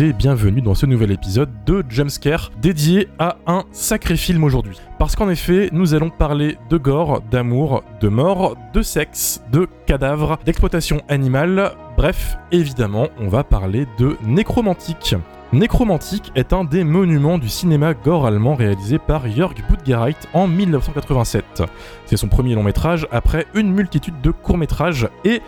et bienvenue dans ce nouvel épisode de Jumpscare dédié à un sacré film aujourd'hui. Parce qu'en effet, nous allons parler de gore, d'amour, de mort, de sexe, de cadavres, d'exploitation animale, bref, évidemment, on va parler de nécromantique. Nécromantique est un des monuments du cinéma gore allemand réalisé par Jörg Budgereit en 1987. C'est son premier long métrage après une multitude de courts métrages et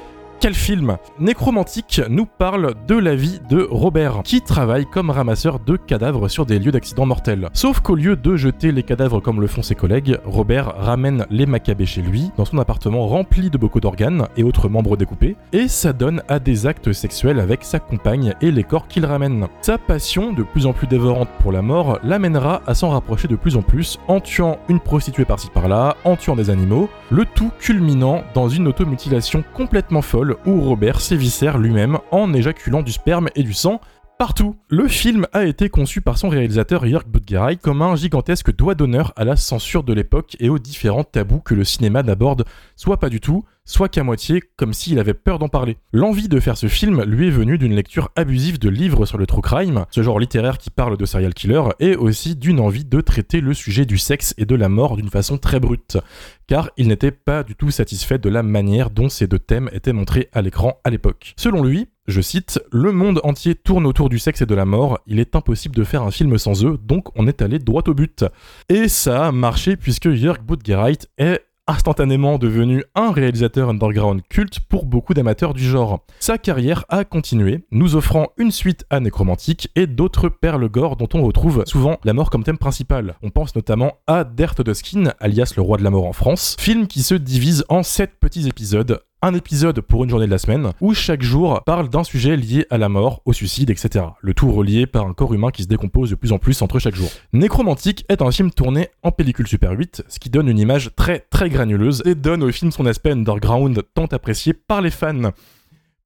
quel film Nécromantique nous parle de la vie de Robert, qui travaille comme ramasseur de cadavres sur des lieux d'accidents mortels. Sauf qu'au lieu de jeter les cadavres comme le font ses collègues, Robert ramène les macabées chez lui, dans son appartement rempli de bocaux d'organes et autres membres découpés, et ça donne à des actes sexuels avec sa compagne et les corps qu'il ramène. Sa passion, de plus en plus dévorante pour la mort, l'amènera à s'en rapprocher de plus en plus en tuant une prostituée par-ci par-là, en tuant des animaux, le tout culminant dans une automutilation complètement folle où Robert sévissère lui-même en éjaculant du sperme et du sang partout. Le film a été conçu par son réalisateur Jörg Budgereit comme un gigantesque doigt d'honneur à la censure de l'époque et aux différents tabous que le cinéma n'aborde soit pas du tout, soit qu'à moitié, comme s'il avait peur d'en parler. L'envie de faire ce film lui est venue d'une lecture abusive de livres sur le true crime, ce genre littéraire qui parle de serial killer, et aussi d'une envie de traiter le sujet du sexe et de la mort d'une façon très brute, car il n'était pas du tout satisfait de la manière dont ces deux thèmes étaient montrés à l'écran à l'époque. Selon lui, je cite, Le monde entier tourne autour du sexe et de la mort, il est impossible de faire un film sans eux, donc on est allé droit au but. Et ça a marché puisque Jörg Budgereit est instantanément devenu un réalisateur underground culte pour beaucoup d'amateurs du genre. Sa carrière a continué, nous offrant une suite à Nécromantique et d'autres perles gore dont on retrouve souvent la mort comme thème principal. On pense notamment à Dert de Skin, alias le roi de la mort en France, film qui se divise en 7 petits épisodes un épisode pour une journée de la semaine, où chaque jour parle d'un sujet lié à la mort, au suicide, etc. Le tout relié par un corps humain qui se décompose de plus en plus entre chaque jour. Nécromantique est un film tourné en pellicule Super 8, ce qui donne une image très très granuleuse et donne au film son aspect underground tant apprécié par les fans.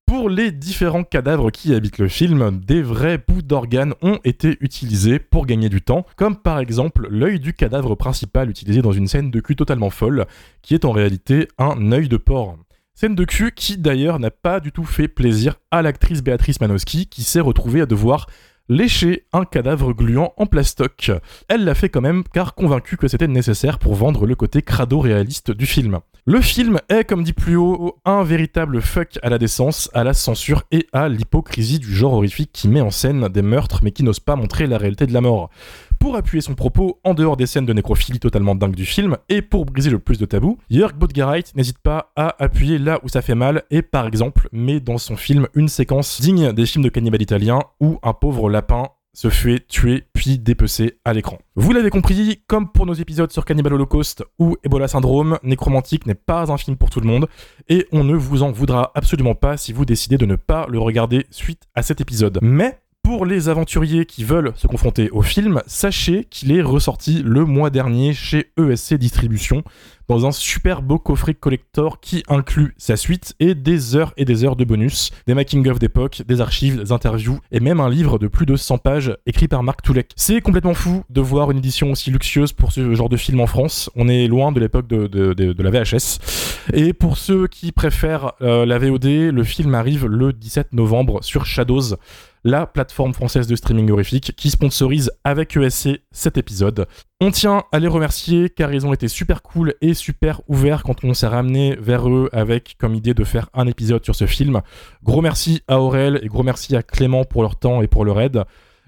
Pour les différents cadavres qui habitent le film, des vrais bouts d'organes ont été utilisés pour gagner du temps, comme par exemple l'œil du cadavre principal utilisé dans une scène de cul totalement folle, qui est en réalité un œil de porc. Scène de cul qui d'ailleurs n'a pas du tout fait plaisir à l'actrice Béatrice Manowski qui s'est retrouvée à devoir lécher un cadavre gluant en plastoc. Elle l'a fait quand même car convaincue que c'était nécessaire pour vendre le côté crado réaliste du film. Le film est, comme dit plus haut, un véritable fuck à la décence, à la censure et à l'hypocrisie du genre horrifique qui met en scène des meurtres mais qui n'ose pas montrer la réalité de la mort. Pour appuyer son propos en dehors des scènes de nécrophilie totalement dingues du film et pour briser le plus de tabous, Jörg Budgereit n'hésite pas à appuyer là où ça fait mal et par exemple met dans son film une séquence digne des films de cannibales italiens où un pauvre lapin se fait tuer puis dépecer à l'écran. Vous l'avez compris, comme pour nos épisodes sur Cannibal Holocaust ou Ebola Syndrome, Nécromantique n'est pas un film pour tout le monde et on ne vous en voudra absolument pas si vous décidez de ne pas le regarder suite à cet épisode. Mais pour les aventuriers qui veulent se confronter au film, sachez qu'il est ressorti le mois dernier chez ESC Distribution dans un super beau coffret collector qui inclut sa suite et des heures et des heures de bonus, des making-of d'époque, des archives, des interviews et même un livre de plus de 100 pages écrit par Marc Toulek. C'est complètement fou de voir une édition aussi luxueuse pour ce genre de film en France. On est loin de l'époque de, la VHS. Et pour ceux qui préfèrent euh, la VOD, le film arrive le 17 novembre sur Shadows la plateforme française de streaming horrifique qui sponsorise avec ESC cet épisode. On tient à les remercier car ils ont été super cool et super ouverts quand on s'est ramené vers eux avec comme idée de faire un épisode sur ce film. Gros merci à Aurel et gros merci à Clément pour leur temps et pour leur aide.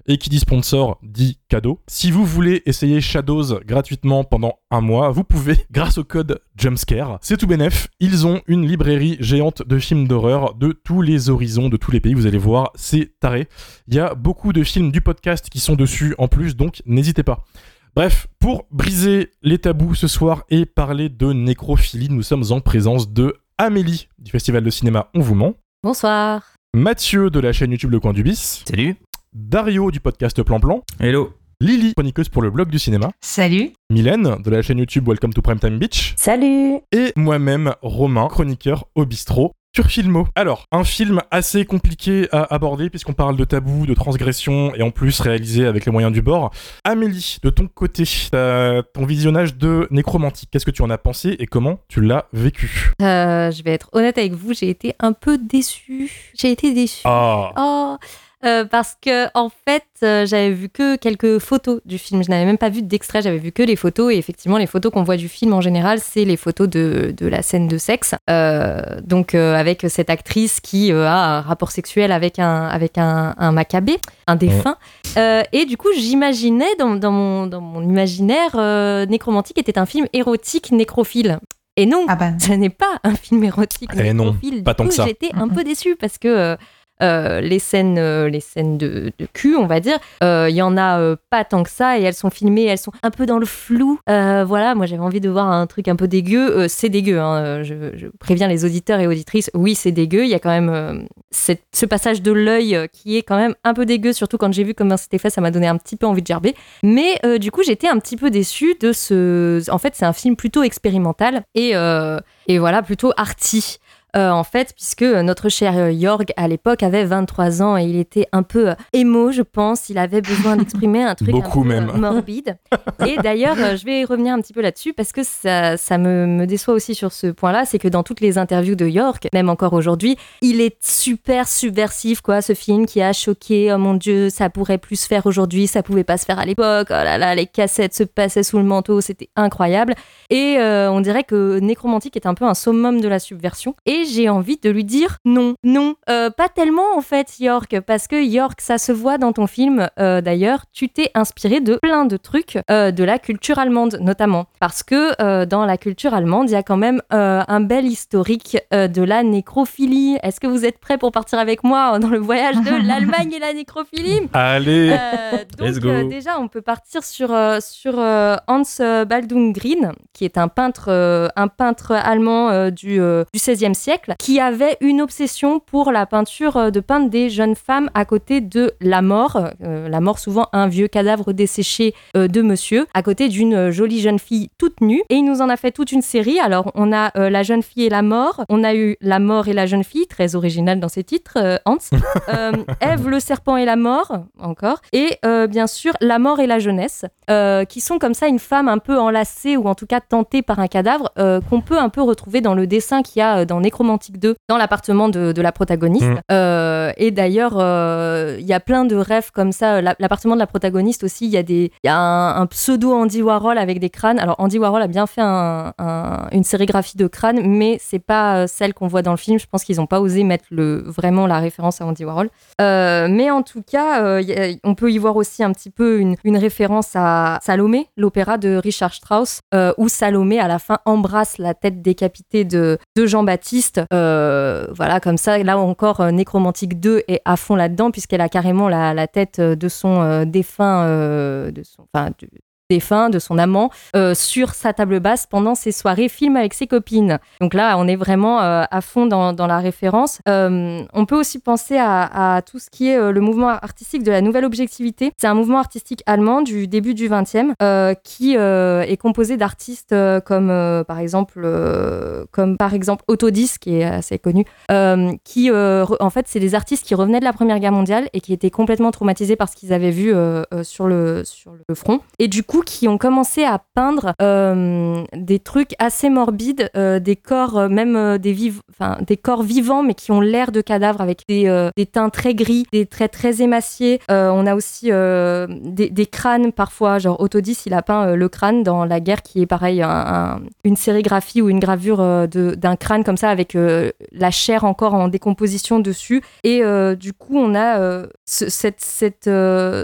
Et qui dit sponsor dit cadeau. Si vous voulez essayer Shadows gratuitement pendant un mois, vous pouvez grâce au code Jumpscare. C'est tout bénef. Ils ont une librairie géante de films d'horreur de tous les horizons, de tous les pays. Vous allez voir, c'est taré. Il y a beaucoup de films du podcast qui sont dessus en plus, donc n'hésitez pas. Bref, pour briser les tabous ce soir et parler de nécrophilie, nous sommes en présence de Amélie du Festival de cinéma On vous ment. Bonsoir. Mathieu de la chaîne YouTube Le Coin du Bis. Salut. Dario du podcast Plan Plan. Hello. Lily, chroniqueuse pour le blog du cinéma. Salut. Mylène, de la chaîne YouTube Welcome to Primetime Beach. Salut. Et moi-même, Romain, chroniqueur au bistrot sur Filmo. Alors, un film assez compliqué à aborder puisqu'on parle de tabou, de transgression et en plus réalisé avec les moyens du bord. Amélie, de ton côté, ton visionnage de Nécromantique, qu'est-ce que tu en as pensé et comment tu l'as vécu euh, Je vais être honnête avec vous, j'ai été un peu déçue. J'ai été déçue. Ah. Oh euh, parce que en fait, euh, j'avais vu que quelques photos du film. Je n'avais même pas vu d'extrait, j'avais vu que les photos. Et effectivement, les photos qu'on voit du film en général, c'est les photos de, de, la scène de sexe. Euh, donc, avec cette actrice qui a un rapport sexuel avec un, avec un, un macabé, un défunt. et du coup, j'imaginais dans, dans, mon, dans mon imaginaire, Nécromantique était un film érotique nécrophile. Et non, ah bah. ce n'est pas un film érotique et nécrophile. Non, pas tant que ça. J'étais un peu déçue parce que euh, les scènes, euh, les scènes de, cul, on va dire. Euh, il y en a pas tant que ça et elles sont filmées, elles sont un peu dans le flou. voilà, moi j'avais envie de voir un truc un peu dégueu. c'est dégueu, hein, je, préviens les auditeurs et auditrices. Oui, c'est dégueu. Il y a quand même ce passage de l'œil qui est quand même un peu dégueu, surtout quand j'ai vu comment c'était fait, ça m'a donné un petit peu envie de gerber. Mais du coup, j'étais un petit peu déçue de ce. En fait, c'est un film plutôt expérimental et, et voilà, plutôt arty. Euh, en fait, puisque notre cher euh, Jorg, à l'époque, avait 23 ans et il était un peu euh, émo, je pense. Il avait besoin d'exprimer un truc Beaucoup un peu même. morbide. Et d'ailleurs, je vais revenir un petit peu là-dessus parce que ça, ça me, me, déçoit aussi sur ce point-là. C'est que dans toutes les interviews de York, même encore aujourd'hui, il est super subversif, quoi, ce film qui a choqué. Oh mon Dieu, ça pourrait plus se faire aujourd'hui, ça pouvait pas se faire à l'époque. Oh là là, les cassettes se passaient sous le manteau, c'était incroyable. Et on dirait que Nécromantique est un peu un summum de la subversion. Et j'ai envie de lui dire non, non, euh, pas tellement en fait, York, parce que York, ça se voit dans ton film euh, d'ailleurs, tu t'es inspiré de plein de trucs euh, de la culture allemande notamment, parce que dans la culture allemande, il y a quand même un bel historique de la nécrophilie. Est-ce que vous êtes prêts pour partir avec moi dans le voyage de l'Allemagne et la nécrophilie? Allez, let's go. déjà, on peut partir sur sur Hans Baldung Green, qui est un peintre un peintre allemand du, du 16e siècle qui avait une obsession pour la peinture euh, de peindre des jeunes femmes à côté de la mort, euh, la mort souvent un vieux cadavre desséché euh, de monsieur, à côté d'une jolie jeune fille toute nue. Et il nous en a fait toute une série. Alors on a la jeune fille et la mort, on a eu la mort et la jeune fille, très original dans ses titres, Hans. Eve le serpent et la mort, encore. Et bien sûr la mort et la jeunesse, qui sont comme ça une femme un peu enlacée ou en tout cas tentée par un cadavre qu'on peut un peu retrouver dans le dessin qu'il y a dans Necromantique Romantique 2 dans l'appartement de, la protagoniste. Mm. Euh, et d'ailleurs, euh, il y a plein de rêves comme ça. L'appartement de la protagoniste aussi, il y a, des, y a un, pseudo Andy Warhol avec des crânes. Alors Andy Warhol a bien fait une sérigraphie de crânes, mais c'est pas euh, celle qu'on voit dans le film. Je pense qu'ils n'ont pas osé mettre le, vraiment la référence à Andy Warhol. mais en tout cas, on peut y voir aussi un petit peu une, une référence à Salomé, l'opéra de Richard Strauss, où Salomé à la fin embrasse la tête décapitée de, de Jean-Baptiste euh, voilà, comme ça, là encore, euh, Nécromantique 2 est à fond là-dedans, puisqu'elle a carrément la, tête de son défunt, de son, enfin, défunt, de son amant, euh, sur sa table basse pendant ses soirées film avec ses copines. Donc là, on est vraiment euh, à fond dans, la référence. Euh, on peut aussi penser à, tout ce qui est le mouvement artistique de la nouvelle objectivité. C'est un mouvement artistique allemand du début du 20e qui est composé d'artistes comme par exemple comme par exemple Autodis qui est assez connu qui en fait c'est des artistes qui revenaient de la Première Guerre mondiale et qui étaient complètement traumatisés par ce qu'ils avaient vu sur le sur le front et du coup qui ont commencé à peindre euh, des trucs assez morbides, euh, des corps, euh, même des, des corps vivants, mais qui ont l'air de cadavres avec des, des, teints très gris, des traits très émaciés. on a aussi des, crânes parfois, genre Autodis, il a peint le crâne dans La guerre, qui est pareil, une sérigraphie ou une gravure d'un crâne comme ça, avec la chair encore en décomposition dessus. Et du coup, on a cette, cette,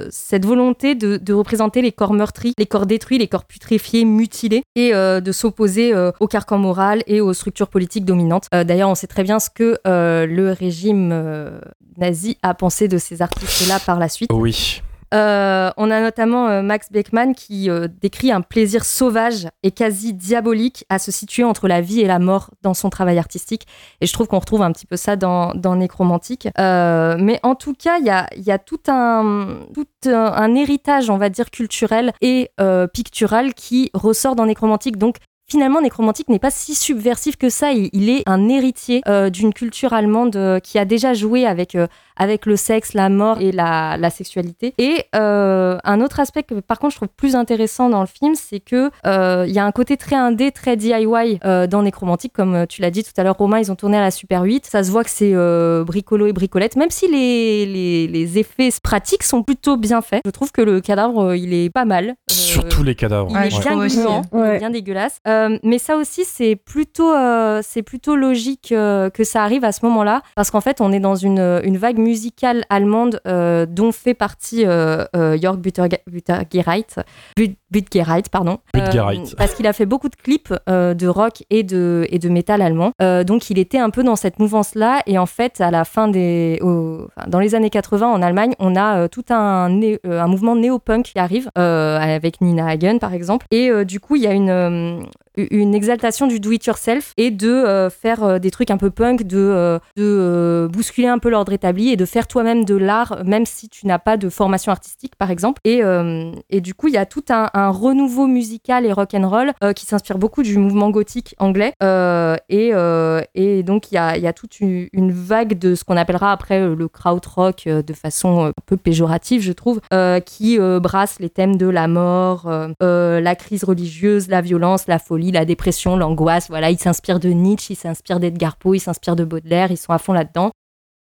cette volonté de, de représenter les corps meurtris, les corps détruits, les corps putréfiés, mutilés, et euh, de s'opposer euh, au carcan moral et aux structures politiques dominantes. Euh, d'ailleurs, on sait très bien ce que le régime nazi a pensé de ces artistes-là par la suite. Oui. Euh, on a notamment euh, Max Beckmann qui euh, décrit un plaisir sauvage et quasi diabolique à se situer entre la vie et la mort dans son travail artistique. Et je trouve qu'on retrouve un petit peu ça dans, Nécromantique. mais en tout cas, il y a, tout, un, un héritage, on va dire, culturel et pictural qui ressort dans Nécromantique. Donc, finalement, Nécromantique n'est pas si subversif que ça. Il, est un héritier d'une culture allemande qui a déjà joué avec avec le sexe, la mort et la, sexualité. Et euh, un autre aspect que par contre je trouve plus intéressant dans le film, c'est que euh, il y a un côté très indé, très DIY euh, dans Nécromantique, comme tu l'as dit tout à l'heure, Romain, ils ont tourné à la Super 8. Ça se voit que c'est bricolo et bricolette, même si les, les, effets pratiques sont plutôt bien faits. Je trouve que le cadavre, il est pas mal. Surtout les cadavres. Il est bien gluant, bien dégueulasse. Mais ça aussi, c'est plutôt, c'est plutôt logique que ça arrive à ce moment-là, parce qu'en fait, on est dans une, une vague musicale allemande euh, dont fait partie euh, euh, Jörg Buttergereit, Butgereit, pardon, parce qu'il a fait beaucoup de clips de rock et de, et de métal allemand. donc il était un peu dans cette mouvance-là. Et en fait à la fin des, dans les années 80 en Allemagne, on a tout un, un mouvement néo-punk qui arrive avec Nina Hagen par exemple. Et du coup il y a une une exaltation du do-it-yourself et de euh, faire euh, des trucs un peu punk, de, euh, bousculer un peu l'ordre établi et de faire toi-même de l'art, même si tu n'as pas de formation artistique, par exemple. Et, du coup, il y a tout un, renouveau musical et rock'n'roll qui s'inspire beaucoup du mouvement gothique anglais. et, donc, il y a, toute une, vague de ce qu'on appellera après le krautrock de façon un peu péjorative, je trouve, qui brasse les thèmes de la mort, la crise religieuse, la violence, la folie la dépression, l'angoisse. Voilà, il s'inspire de Nietzsche, il s'inspire d'Edgar Poe, il s'inspire de Baudelaire, ils sont à fond là-dedans.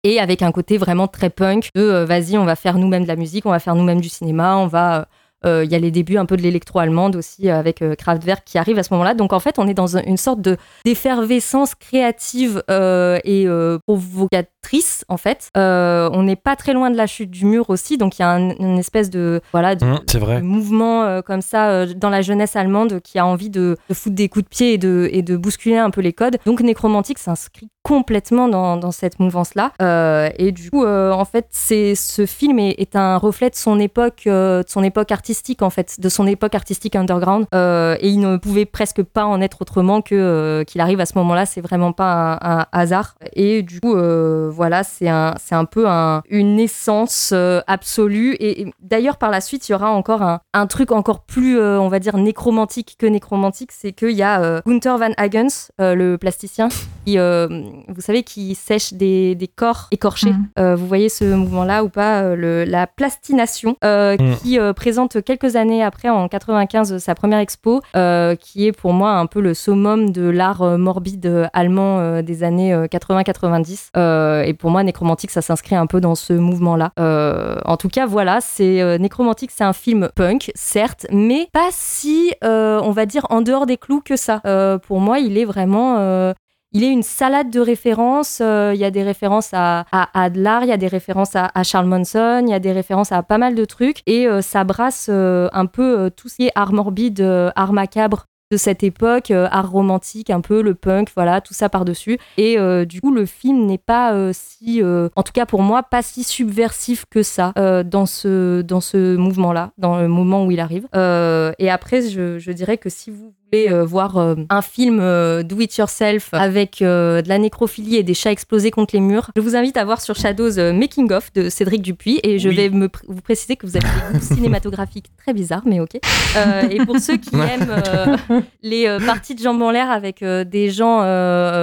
Et avec un côté vraiment très punk de euh, vas-y, on va faire nous-mêmes de la musique, on va faire nous-mêmes du cinéma, on va euh, il y a les débuts un peu de l'électro-allemande aussi euh, avec euh, Kraftwerk qui arrive à ce moment-là. Donc en fait, on est dans une sorte de d'effervescence créative et provocatrice en fait. on n'est pas très loin de la chute du mur aussi, donc il y a une espèce de voilà de, mmh, mouvement comme ça dans la jeunesse allemande qui a envie de, foutre des coups de pied et de, et de bousculer un peu les codes. Donc Nécromantique s'inscrit complètement dans, cette mouvance-là. et du coup, en fait, ce film est, un reflet de son époque, de son époque artistique en fait, de son époque artistique underground. Euh, et il ne pouvait presque pas en être autrement que euh, qu'il arrive à ce moment-là. C'est vraiment pas un, hasard. Et du coup, euh, voilà, c'est un, c'est un peu un, une essence absolue. Et, d'ailleurs, par la suite, il y aura encore un, un truc encore plus, on va dire, nécromantique que nécromantique, c'est qu'il y a Gunther Van Hagens, le plasticien, qui, vous savez, qui sèche des, des corps écorchés. Mm. vous voyez ce mouvement-là ou pas le, La plastination, mm. qui présente quelques années après, en 95, sa première expo, euh, qui est pour moi un peu le summum de l'art euh, morbide euh, allemand des années 80-90. et pour moi, Nécromantique, ça s'inscrit un peu dans ce mouvement-là. en tout cas, voilà, c'est Nécromantique, c'est un film punk, certes, mais pas si, on va dire, en dehors des clous que ça. pour moi, il est vraiment il est une salade de références. Euh, il y a des références à, à Adler, il y a des références à, Charles Manson, il y a des références à pas mal de trucs. Et euh, ça brasse euh, un peu tout ce qui est art morbide, art macabre de cette époque, art romantique un peu, le punk, voilà, tout ça par-dessus. Et du coup, le film n'est pas si, en tout cas pour moi, pas si subversif que ça dans ce, dans ce mouvement-là, dans le moment où il arrive. et après, je dirais que si vous euh, voir euh, un film euh, do it yourself avec de la nécrophilie et des chats explosés contre les murs, je vous invite à voir sur Shadows Making of de Cédric Dupuis et je vais me vous préciser que vous avez des goûts cinématographiques très bizarres, mais ok. et pour ceux qui aiment les parties de jambes en l'air avec des gens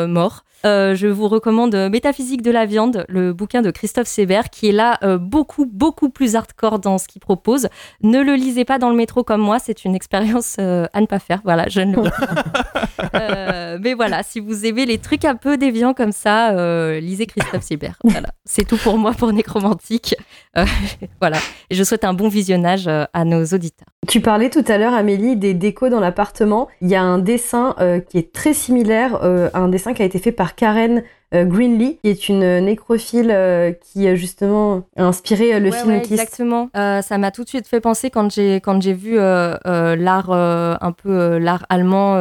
morts, euh, je vous recommande Métaphysique de la viande, le bouquin de Christophe Sébert, qui est là euh, beaucoup, beaucoup plus hardcore dans ce qu'il propose. Ne le lisez pas dans le métro comme moi, c'est une expérience euh, à ne pas faire. Voilà, je ne le Mais voilà, si vous aimez les trucs un peu déviants comme ça, lisez Christophe Sébert. Voilà, c'est tout pour moi pour Nécromantique. voilà, et je souhaite un bon visionnage à nos auditeurs. Tu parlais tout à l'heure, Amélie, des décos dans l'appartement. Il y a un dessin qui est très similaire, un dessin qui a été fait par Karen euh, Greenlee, qui est une nécrophile euh, qui a justement inspiré euh, le film ouais, Exactement. ça m'a tout de suite fait penser quand j'ai quand j'ai vu l'art un peu l'art allemand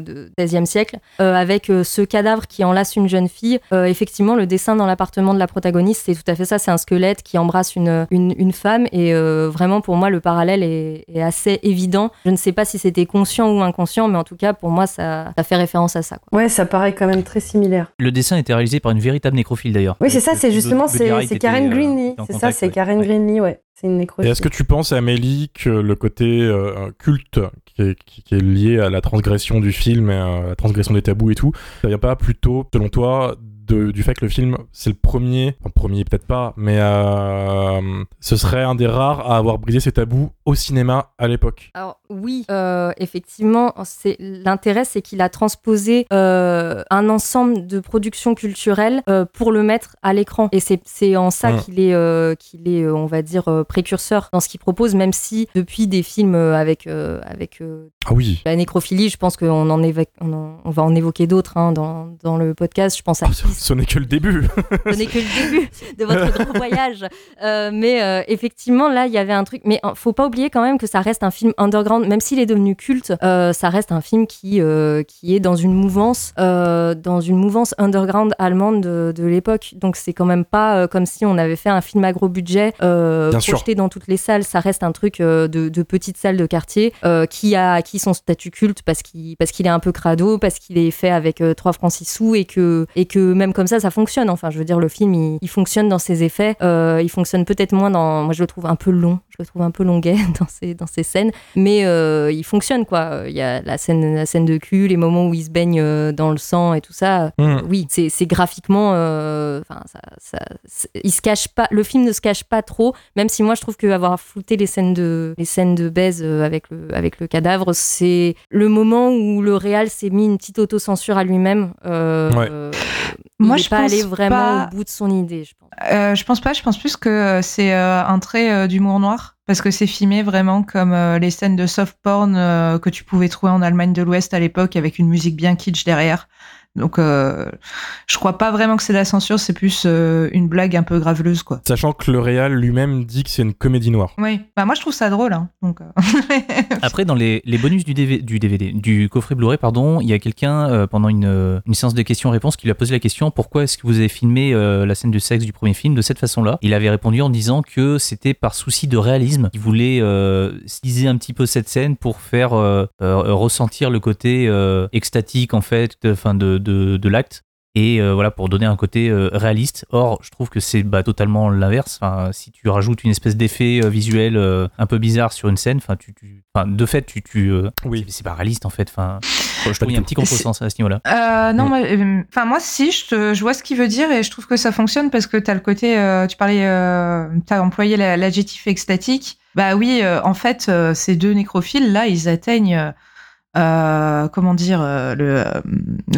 du XVIe siècle avec ce cadavre qui enlace une jeune fille. effectivement, le dessin dans l'appartement de la protagoniste, c'est tout à fait ça. C'est un squelette qui embrasse une, une, une femme et vraiment pour moi le parallèle est, est assez évident. Je ne sais pas si c'était conscient ou inconscient, mais en tout cas, pour moi, ça, ça fait référence à ça. Quoi. Ouais, ça paraît quand même très similaire. Le dessin était réalisé par une véritable nécrophile d'ailleurs. Oui, c'est ça, c'est justement, c'est Karen euh, Greenlee. C'est ça, c'est ouais. Karen. Greenlee, ouais. C'est une Et nécrophile. est-ce que tu penses, Amélie, que le côté euh, culte qui est, qui- qui est lié à la transgression du film et à la transgression des tabous et tout, ça vient pas plutôt, selon toi, de- du fait que le film, c'est le premier, enfin, premier peut-être pas, mais euh, ce serait un des rares à avoir brisé ces tabous au cinéma à l'époque Alors oui, euh, effectivement, c'est l'intérêt, c'est qu'il a transposé euh, un ensemble de productions culturelles pour le mettre à l'écran. Et c'est en ça Mm. qu'il est, qu'il est, on va dire, précurseur dans ce qu'il propose, même si depuis des films avec avec Ah oui la nécrophilie, je pense qu'on en évoque- on, en- on va en évoquer d'autres hein, dans, dans le podcast. Je pense à Oh, ce- n'est que le début ce n'est que le début de votre grand voyage. Euh, mais euh, effectivement, là, il y avait un truc. Mais euh, faut pas oublier quand même que ça reste un film underground, même s'il est devenu culte. euh, ça reste un film qui qui est dans une mouvance, dans une mouvance underground allemande de, de l'époque. Donc c'est quand même pas comme si on avait fait un film à gros budget sûr. projeté dans toutes les salles. Ça reste un truc de, de petites salles de quartier qui a acquis son statut culte parce qu'il parce qu'il est un peu crado, parce qu'il est fait avec euh, 3 francs 6 sous et que et que même comme ça ça fonctionne. Enfin, je veux dire le film il, il fonctionne dans ses effets. Euh, il fonctionne peut-être moins dans. Moi, je le trouve un peu long. Je le trouve un peu longuet dans ses dans ses scènes, mais euh, il fonctionne quoi. Il y a la scène la scène de cul, les moments où il se baigne euh, dans le sang et tout ça. Mm. Oui, c'est c'est graphiquement. euh, Enfin, ça, ça, il se cache pas. Le film ne se cache pas trop, même si moi je trouve que avoir flouté les scènes de les scènes de baise euh, avec le avec le cadavre, c'est le moment où le réal s'est mis une petite autocensure à lui-même. Euh, Ouais. euh, Moi, il je pas pense allé vraiment pas- au bout de son idée, je pense. Euh, je pense pas, je pense plus que c'est euh, un trait euh, d'humour noir. Parce que c'est filmé vraiment comme euh, les scènes de soft porn euh, que tu pouvais trouver en Allemagne de l'Ouest à l'époque avec une musique bien kitsch derrière. Donc, euh, je crois pas vraiment que c'est de la censure, c'est plus euh, une blague un peu graveleuse, quoi. Sachant que le réal lui-même dit que c'est une comédie noire. Oui, bah moi je trouve ça drôle. Hein, donc, euh, Après, dans les, les bonus du DVD, du DVD, du coffret Blu-ray, pardon, il y a quelqu'un euh, pendant une, une séance de questions-réponses qui lui a posé la question pourquoi est-ce que vous avez filmé euh, la scène de sexe du premier film de cette façon-là? Il avait répondu en disant que c'était par souci de réalisme. Il voulait euh, styliser un petit peu cette scène pour faire euh, euh, ressentir le côté euh, extatique en fait, de, fin de, de, de l'acte. Et euh, voilà, pour donner un côté euh, réaliste. Or, je trouve que c'est bah, totalement l'inverse. Enfin, si tu rajoutes une espèce d'effet euh, visuel euh, un peu bizarre sur une scène, enfin, tu, tu- enfin, de fait, tu, tu, euh, Oui. c'est- pas réaliste en fait. Enfin, je trouve qu'il y du a un petit contresens à ce niveau-là. Euh, non, Mm. moi, euh, enfin moi si, je, te- je vois ce qu'il veut dire et je trouve que ça fonctionne parce que t'as le côté, euh, tu parlais, euh, t'as employé la- l'adjectif extatique. Bah oui, euh, en fait, euh, ces deux nécrophiles là, ils atteignent, euh, comment dire, euh, le, euh,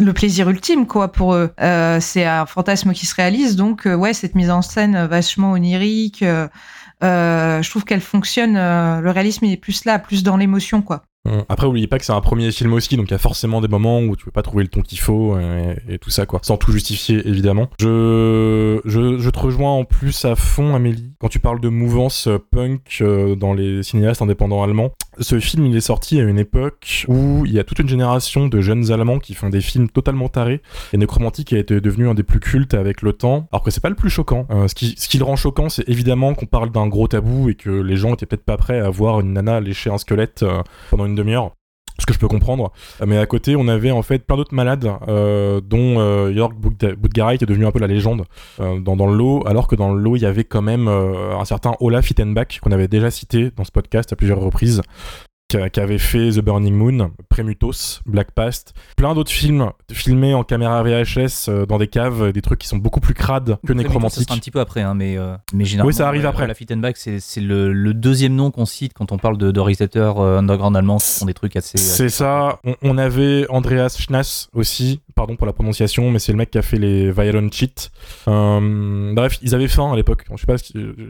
le plaisir ultime quoi pour eux. Euh, c'est un fantasme qui se réalise, donc ouais, cette mise en scène vachement onirique. euh, je trouve qu'elle fonctionne. le réalisme il est plus là, plus dans l'émotion quoi. Mm. Après, oubliez pas que c'est un premier film aussi, donc il y a forcément des moments où tu peux pas trouver le ton qu'il faut et, tout ça, quoi. Sans tout justifier, évidemment. Je, je, te rejoins en plus à fond, Amélie, quand tu parles de mouvance punk euh, dans les cinéastes indépendants allemands. Ce film, il est sorti à une époque où il y a toute une génération de jeunes Allemands qui font des films totalement tarés. Et Necromantic a été devenu un des plus cultes avec le temps, alors que c'est pas le plus choquant. Euh, ce, qui, ce qui le rend choquant, c'est évidemment qu'on parle d'un gros tabou et que les gens étaient peut-être pas prêts à voir une nana lécher un squelette euh, pendant une demi-heure. Ce que je peux comprendre. Mais à côté, on avait en fait plein d'autres malades, euh, dont euh, Jörg Budga- Budgaray, qui est devenu un peu la légende euh, dans, dans le lot, alors que dans le lot, il y avait quand même euh, un certain Olaf Ittenbach, qu'on avait déjà cité dans ce podcast à plusieurs reprises, qui, a- qui avait fait The Burning Moon, Premutos, Black Past, plein d'autres films filmés en caméra VHS euh, dans des caves, des trucs qui sont beaucoup plus crades que Ça nécromantiques. sera un petit peu après, hein, mais, euh, mais généralement. Oui, ça arrive ouais, après. La Fittenbach, c'est c'est le, le deuxième nom qu'on cite quand on parle de, de réalisateurs euh, underground allemands qui font des trucs assez. C'est ça. On, on avait Andreas Schnass aussi, pardon pour la prononciation, mais c'est le mec qui a fait les Violent Cheat. Euh, bref, ils avaient faim à l'époque.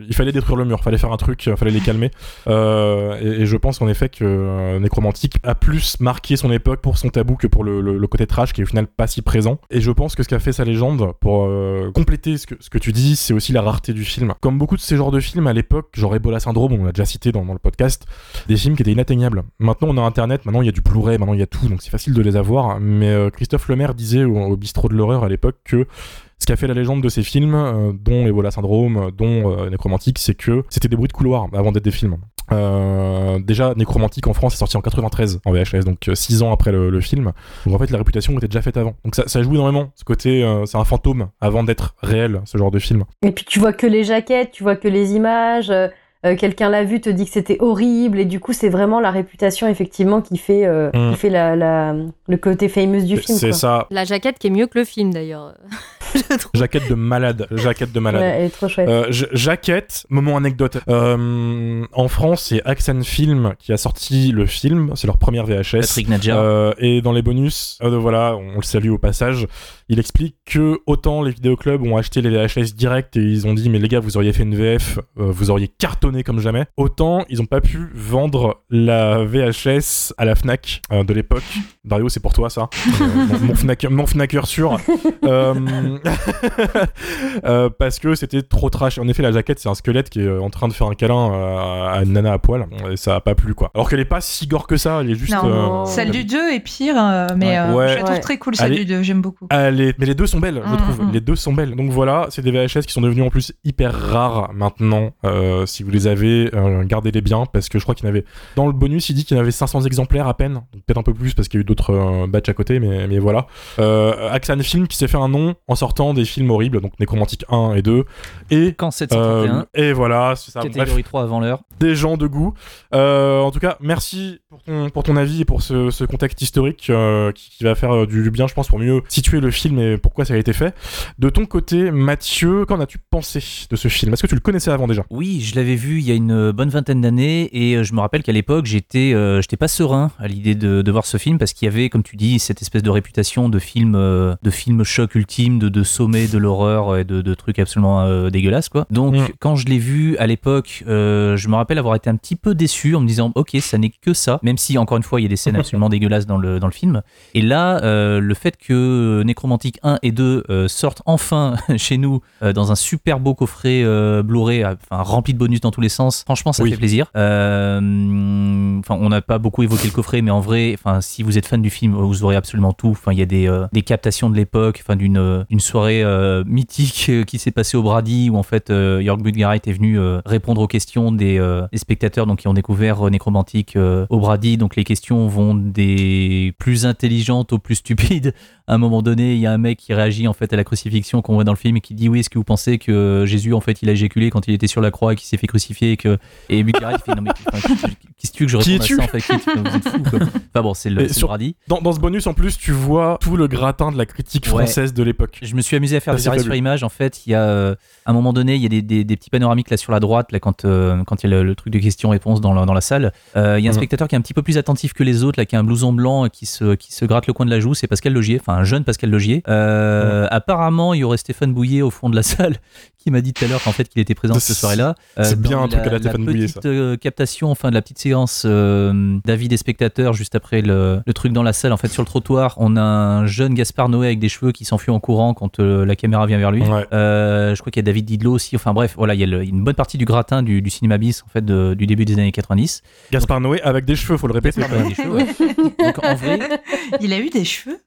Il fallait détruire le mur, fallait faire un truc, fallait les calmer. Euh, et, je pense en effet que euh, Necromantic a plus marqué son époque pour son tabou que pour le, côté trash qui est au final pas si présent. Et je pense que ce qu'a fait sa légende, pour euh, compléter ce que, ce que tu dis, c'est aussi la rareté du film. Comme beaucoup de ces genres de films à l'époque, genre Ebola Syndrome, on l'a déjà cité dans, dans le podcast, des films qui étaient inatteignables. Maintenant, on a Internet, maintenant il y a du Blu-ray, maintenant il y a tout, donc c'est facile de les avoir. Mais euh, Christophe Lemaire disait au, bistrot de l'horreur à l'époque que ce qui a fait la légende de ces films, euh, dont Ebola Syndrome, euh, dont euh, Necromantic, c'est que c'était des bruits de couloir avant d'être des films. Euh, déjà, Nécromantique en France est sorti en 93 en VHS, donc 6 ans après le, film. Donc en fait, la réputation était déjà faite avant. Donc ça, ça joue énormément. Ce côté, euh, c'est un fantôme avant d'être réel, ce genre de film. Et puis tu vois que les jaquettes, tu vois que les images. Euh, Quelqu'un l'a vu, te dit que c'était horrible, et du coup, c'est vraiment la réputation, effectivement, qui fait, euh, Mm. qui fait la, la- le côté famous du film. C'est ça, La jaquette qui est mieux que le film d'ailleurs. Jaquette de malade, jaquette de malade. Ouais, elle est trop chouette. Euh, jaquette, moment anecdote. Euh, en France, c'est Axan Film qui a sorti le film. C'est leur première VHS. Patrick Nadjar. Euh, et dans les bonus, euh, voilà, on le salue au passage, il explique que autant les vidéoclubs ont acheté les VHS direct et ils ont dit mais les gars vous auriez fait une VF, euh, vous auriez cartonné comme jamais, autant ils ont pas pu vendre la VHS à la Fnac euh, de l'époque. Dario c'est pour toi ça, Euh, mon, mon, Fnac, mon Fnacker sûr. Parce que c'était trop trash. En effet la jaquette c'est un squelette qui est en train de faire un câlin à une nana à poil et ça a pas plu quoi. Alors qu'elle est pas si gore que ça, elle est juste... Non, euh, Celle du 2 est pire, mais euh, Ouais. je la trouve Ouais. très cool, celle Allez. du 2, j'aime beaucoup. Les- Mais les deux sont belles, je Mm, trouve. mm. Les deux sont belles. Donc voilà, c'est des VHS qui sont devenus en plus hyper rares maintenant. Euh, si vous les avez, euh, gardez-les bien parce que je crois qu'il y en avait. Dans le bonus, il dit qu'il y en avait 500 exemplaires à peine. Donc peut-être un peu plus parce qu'il y a eu d'autres euh, batchs à côté, mais, mais voilà. Euh, Axan Film qui s'est fait un nom en sortant des films horribles, donc Nécromantique 1 et 2. Et. Quand 731, euh, et voilà, c'est ça. Bref, catégorie 3 avant l'heure. des gens de goût. Euh, en tout cas, merci pour ton, pour ton avis et pour ce, ce contexte historique euh, qui, qui va faire du bien, je pense, pour mieux situer le film et pourquoi ça a été fait. De ton côté, Mathieu, qu'en as-tu pensé de ce film? Est-ce que tu le connaissais avant déjà? Oui, je l'avais vu il y a une bonne vingtaine d'années et euh, je me rappelle qu'à l'époque j'étais euh, j'étais pas serein à l'idée de, de voir ce film parce qu'il y avait, comme tu dis, cette espèce de réputation de film euh, de film choc ultime, de, de sommet de l'horreur et de, de trucs absolument euh, dégueulasses quoi. Donc Mm. quand je l'ai vu à l'époque, euh, je me rappelle avoir été un petit peu déçu en me disant ok ça n'est que ça, même si encore une fois il y a des scènes absolument dégueulasses dans le dans le film. Et là, euh, le fait que Nécromantique 1 et 2 euh, sortent enfin chez nous euh, dans un super beau coffret euh, Blu-ray, enfin, rempli de bonus dans tous les sens, franchement, ça Oui. fait plaisir. Enfin, on n'a pas beaucoup évoqué le coffret, mais en vrai, enfin, si vous êtes fan du film, vous aurez absolument tout. Enfin, il y a des, des captations de l'époque, enfin, d'une d'une soirée mythique qui s'est passée au Brady, où en fait, York Budgarite est venu répondre aux questions des, des spectateurs, donc qui ont découvert Nécromantique au Brady. Donc les questions vont des plus intelligentes aux plus stupides. À un moment donné, il un mec qui réagit en fait à la crucifixion qu'on voit dans le film et qui dit oui, est-ce que vous pensez que Jésus en fait il a éjaculé quand il était sur la croix et qu'il s'est fait crucifier et que et fait non mais enfin, qu'est-ce que tu veux que je Qui réponde à ça en fait Qui Vous êtes fou quoi. Enfin bon, c'est le, sur- le dans, dans ce bonus, en plus, tu vois tout le gratin de la critique Ouais. française de l'époque. Je me suis amusé à faire Ça, des arrêts sur image. En fait, il y a euh, à un moment donné, il y a des, des- des petits panoramiques là sur la droite, là quand euh, quand il y a le, le truc de questions-réponses dans la, dans la salle. Euh, il y a un Mhm. spectateur qui est un petit peu plus attentif que les autres, là qui a un blouson blanc et qui se qui se gratte le coin de la joue. C'est Pascal Logier, enfin un jeune Pascal Logier. Apparemment, il y aurait Stéphane Bouillet au fond de la salle qui m'a dit tout à l'heure qu'en fait qu'il était présent C'est- cette soirée-là. c'est dans bien un truc à la la Stéphane Bouillet, ça. petite euh, captation, enfin de la petite séance euh, d'avis des spectateurs juste après le, le truc dans la salle. En fait, sur le trottoir, on a un jeune Gaspard Noé avec des cheveux qui s'enfuit en courant quand euh, la caméra vient vers lui. Ouais. Euh, je crois qu'il y a David Didlot aussi. Enfin bref, voilà, il y a le- une bonne partie du gratin du, du cinéma bis en fait de- du début des années 90. Gaspard Noé avec des cheveux, faut le répéter. Gaspard Noé avec des cheveux, ouais. Donc en vrai, Il a eu des cheveux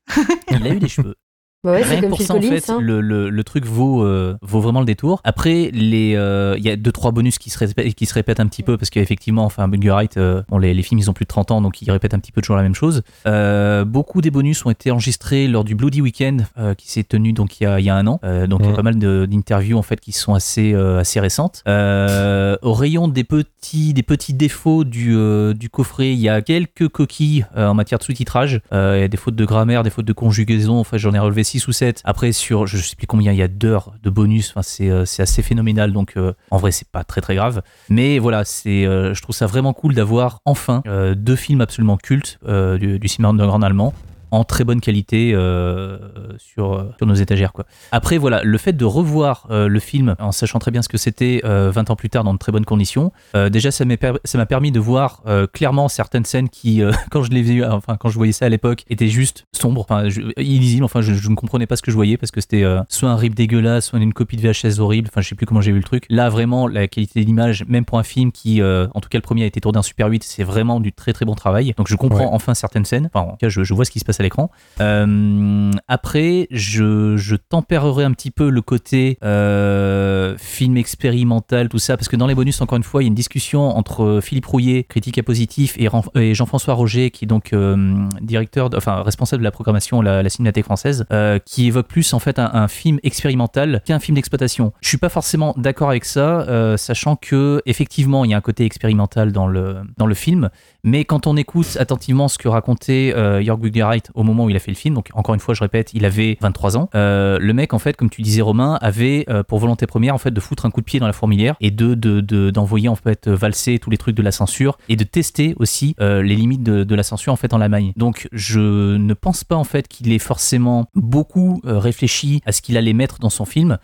il a eu des cheveux. Bah ouais, c'est Rien comme pour ça, en Collins. fait, hein. le, le, le truc vaut, euh, vaut vraiment le détour. Après, les, euh, il y a deux trois bonus qui se répètent, qui se répètent un petit peu parce qu'effectivement, enfin, Budgerite, euh, bon, les, les films ils ont plus de 30 ans donc ils répètent un petit peu toujours la même chose. Euh, beaucoup des bonus ont été enregistrés lors du Bloody Weekend euh, qui s'est tenu donc il y a, il y a un an. Euh, donc il y a Mhm. pas mal d'interviews en fait qui sont assez euh, assez récentes. Euh, au rayon des petits des petits défauts du, euh, du coffret, il y a quelques coquilles euh, en matière de sous-titrage. Euh, il y a des fautes de grammaire, des fautes de conjugaison. Enfin, j'en ai relevé 6 ou 7. Après, sur je sais plus combien il y a d'heures de bonus. Enfin, c'est euh, c'est assez phénoménal. Donc, euh, en vrai, c'est pas très très grave. Mais voilà, c'est euh, je trouve ça vraiment cool d'avoir enfin deux films absolument cultes du, du cinéma underground allemand en très bonne qualité euh, sur, sur nos étagères. Quoi. Après, voilà, le fait de revoir euh, le film en sachant très bien ce que c'était euh, 20 ans plus tard dans de très bonnes conditions, euh, déjà ça m'a per- permis de voir clairement certaines scènes qui, quand je les vu, enfin quand je voyais ça à l'époque, étaient juste sombres, enfin je- illisibles. Enfin, je, je ne comprenais pas ce que je voyais parce que c'était soit un rip dégueulasse, soit une copie de VHS horrible. Enfin, je sais plus comment j'ai vu le truc. Là, vraiment, la qualité de l'image, même pour un film qui, en tout cas, le premier a été tourné en Super 8, c'est vraiment du très très bon travail. Donc, je comprends Ouais. enfin certaines scènes. Enfin, en tout cas, je, je vois ce qui se passe l'écran. Euh, après, je, tempérerai un petit peu le côté euh, film expérimental, tout ça, parce que dans les bonus, encore une fois, il y a une discussion entre Philippe Rouillet, critique à positif, et, Ran- et Jean-François Roger, qui est donc euh, directeur, enfin responsable de la programmation à la, la Cinémathèque française, qui évoque plus en fait un, un film expérimental qu'un film d'exploitation. Je suis pas forcément d'accord avec ça, sachant que effectivement, il y a un côté expérimental dans le dans le film, mais quand on écoute attentivement ce que racontait euh, Jörg Buttgereit au moment où il a fait le film, donc encore une fois, je répète, il avait 23 ans. euh, le mec, en fait, comme tu disais, Romain, avait euh, pour volonté première, en fait, de foutre un coup de pied dans la fourmilière et de de- de- d'envoyer en fait valser tous les trucs de la censure et de tester aussi euh, les limites de, la censure en fait en Allemagne. Donc, je ne pense pas en fait qu'il ait forcément beaucoup réfléchi à ce qu'il allait mettre dans son film.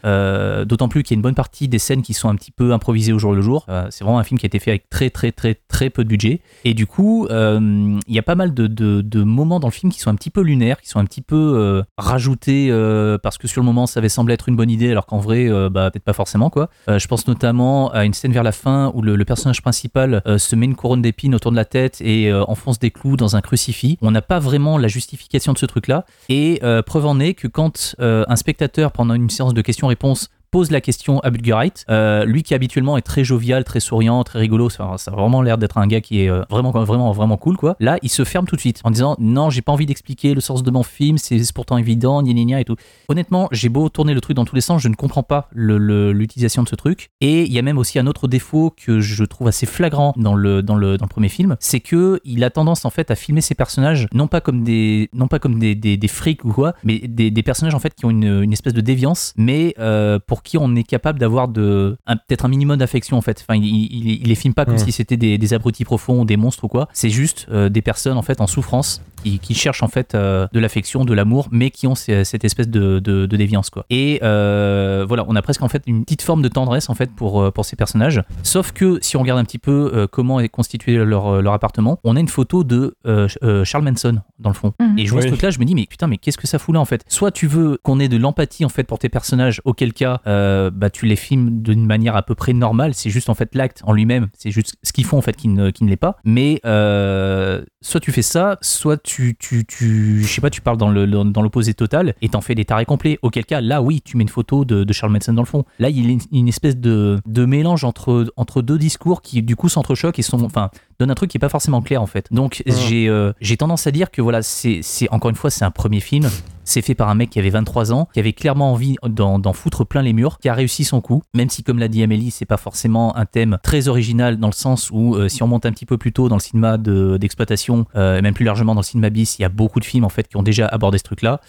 D'autant plus qu'il y a une bonne partie des scènes qui sont un petit peu improvisées au jour le jour. C'est vraiment un film qui a été fait avec très très très très peu de budget. Et du coup, euh, il y a pas mal de, moments dans le film qui sont un petit peu lunaires, qui sont un petit peu euh, rajoutés euh, parce que sur le moment ça avait semblé être une bonne idée, alors qu'en vrai, euh, bah, peut-être pas forcément quoi. Euh, je pense notamment à une scène vers la fin où le, personnage principal euh, se met une couronne d'épines autour de la tête et euh, enfonce des clous dans un crucifix. On n'a pas vraiment la justification de ce truc-là. Et euh, preuve en est que quand euh, un spectateur, pendant une séance de questions-réponses, pose la question à Budgereit, euh, lui qui habituellement est très jovial, très souriant, très rigolo, ça, a vraiment l'air d'être un gars qui est euh, vraiment, vraiment, vraiment cool, quoi. Là, il se ferme tout de suite en disant non, j'ai pas envie d'expliquer le sens de mon film, c'est pourtant évident, gna gna et tout. Honnêtement, j'ai beau tourner le truc dans tous les sens, je ne comprends pas l'utilisation de ce truc. Et il y a même aussi un autre défaut que je trouve assez flagrant dans le, dans le, dans le premier film, c'est que il a tendance en fait à filmer ses personnages non pas comme des, non pas comme des, des frics ou quoi, mais des, des personnages en fait qui ont une, une espèce de déviance, mais euh, pour qui on est capable d'avoir de peut-être un minimum d'affection en fait. Enfin, il, il, il les filme pas comme Mm. si c'était des, des abrutis profonds, des monstres ou quoi. C'est juste euh, des personnes en fait en souffrance qui, qui cherchent en fait euh, de l'affection, de l'amour, mais qui ont cette espèce de, de, de déviance quoi. Et euh, voilà, on a presque en fait une petite forme de tendresse en fait pour euh, pour ces personnages. Sauf que si on regarde un petit peu euh, comment est constitué leur, leur appartement, on a une photo de euh, euh, Charles Manson dans le fond. Mhm. Et je vois ce Oui. truc-là, je me dis mais putain mais qu'est-ce que ça fout là en fait? Soit tu veux qu'on ait de l'empathie en fait pour tes personnages, auquel cas euh, bah tu les filmes d'une manière à peu près normale, c'est juste en fait l'acte en lui-même, c'est juste ce qu'ils font en fait qui ne, qui ne l'est pas. Mais euh, soit tu fais ça, soit tu tu tu je sais pas, tu parles dans le dans, dans l'opposé total et t'en fais des tarés complets. Auquel cas là oui, tu mets une photo de, de Charles Manson dans le fond. Là il y a une, une espèce de de mélange entre entre deux discours qui du coup s'entrechoquent et sont enfin donne un truc qui est pas forcément clair en fait. Donc Ouais. j'ai euh, j'ai tendance à dire que voilà, c'est encore une fois c'est un premier film. C'est fait par un mec qui avait 23 ans, qui avait clairement envie d'en foutre plein les murs, qui a réussi son coup, même si comme l'a dit Amélie, c'est pas forcément un thème très original dans le sens où euh, si on monte un petit peu plus tôt dans le cinéma de- d'exploitation, euh, et même plus largement dans le cinéma bis, il y a beaucoup de films en fait qui ont déjà abordé ce truc-là.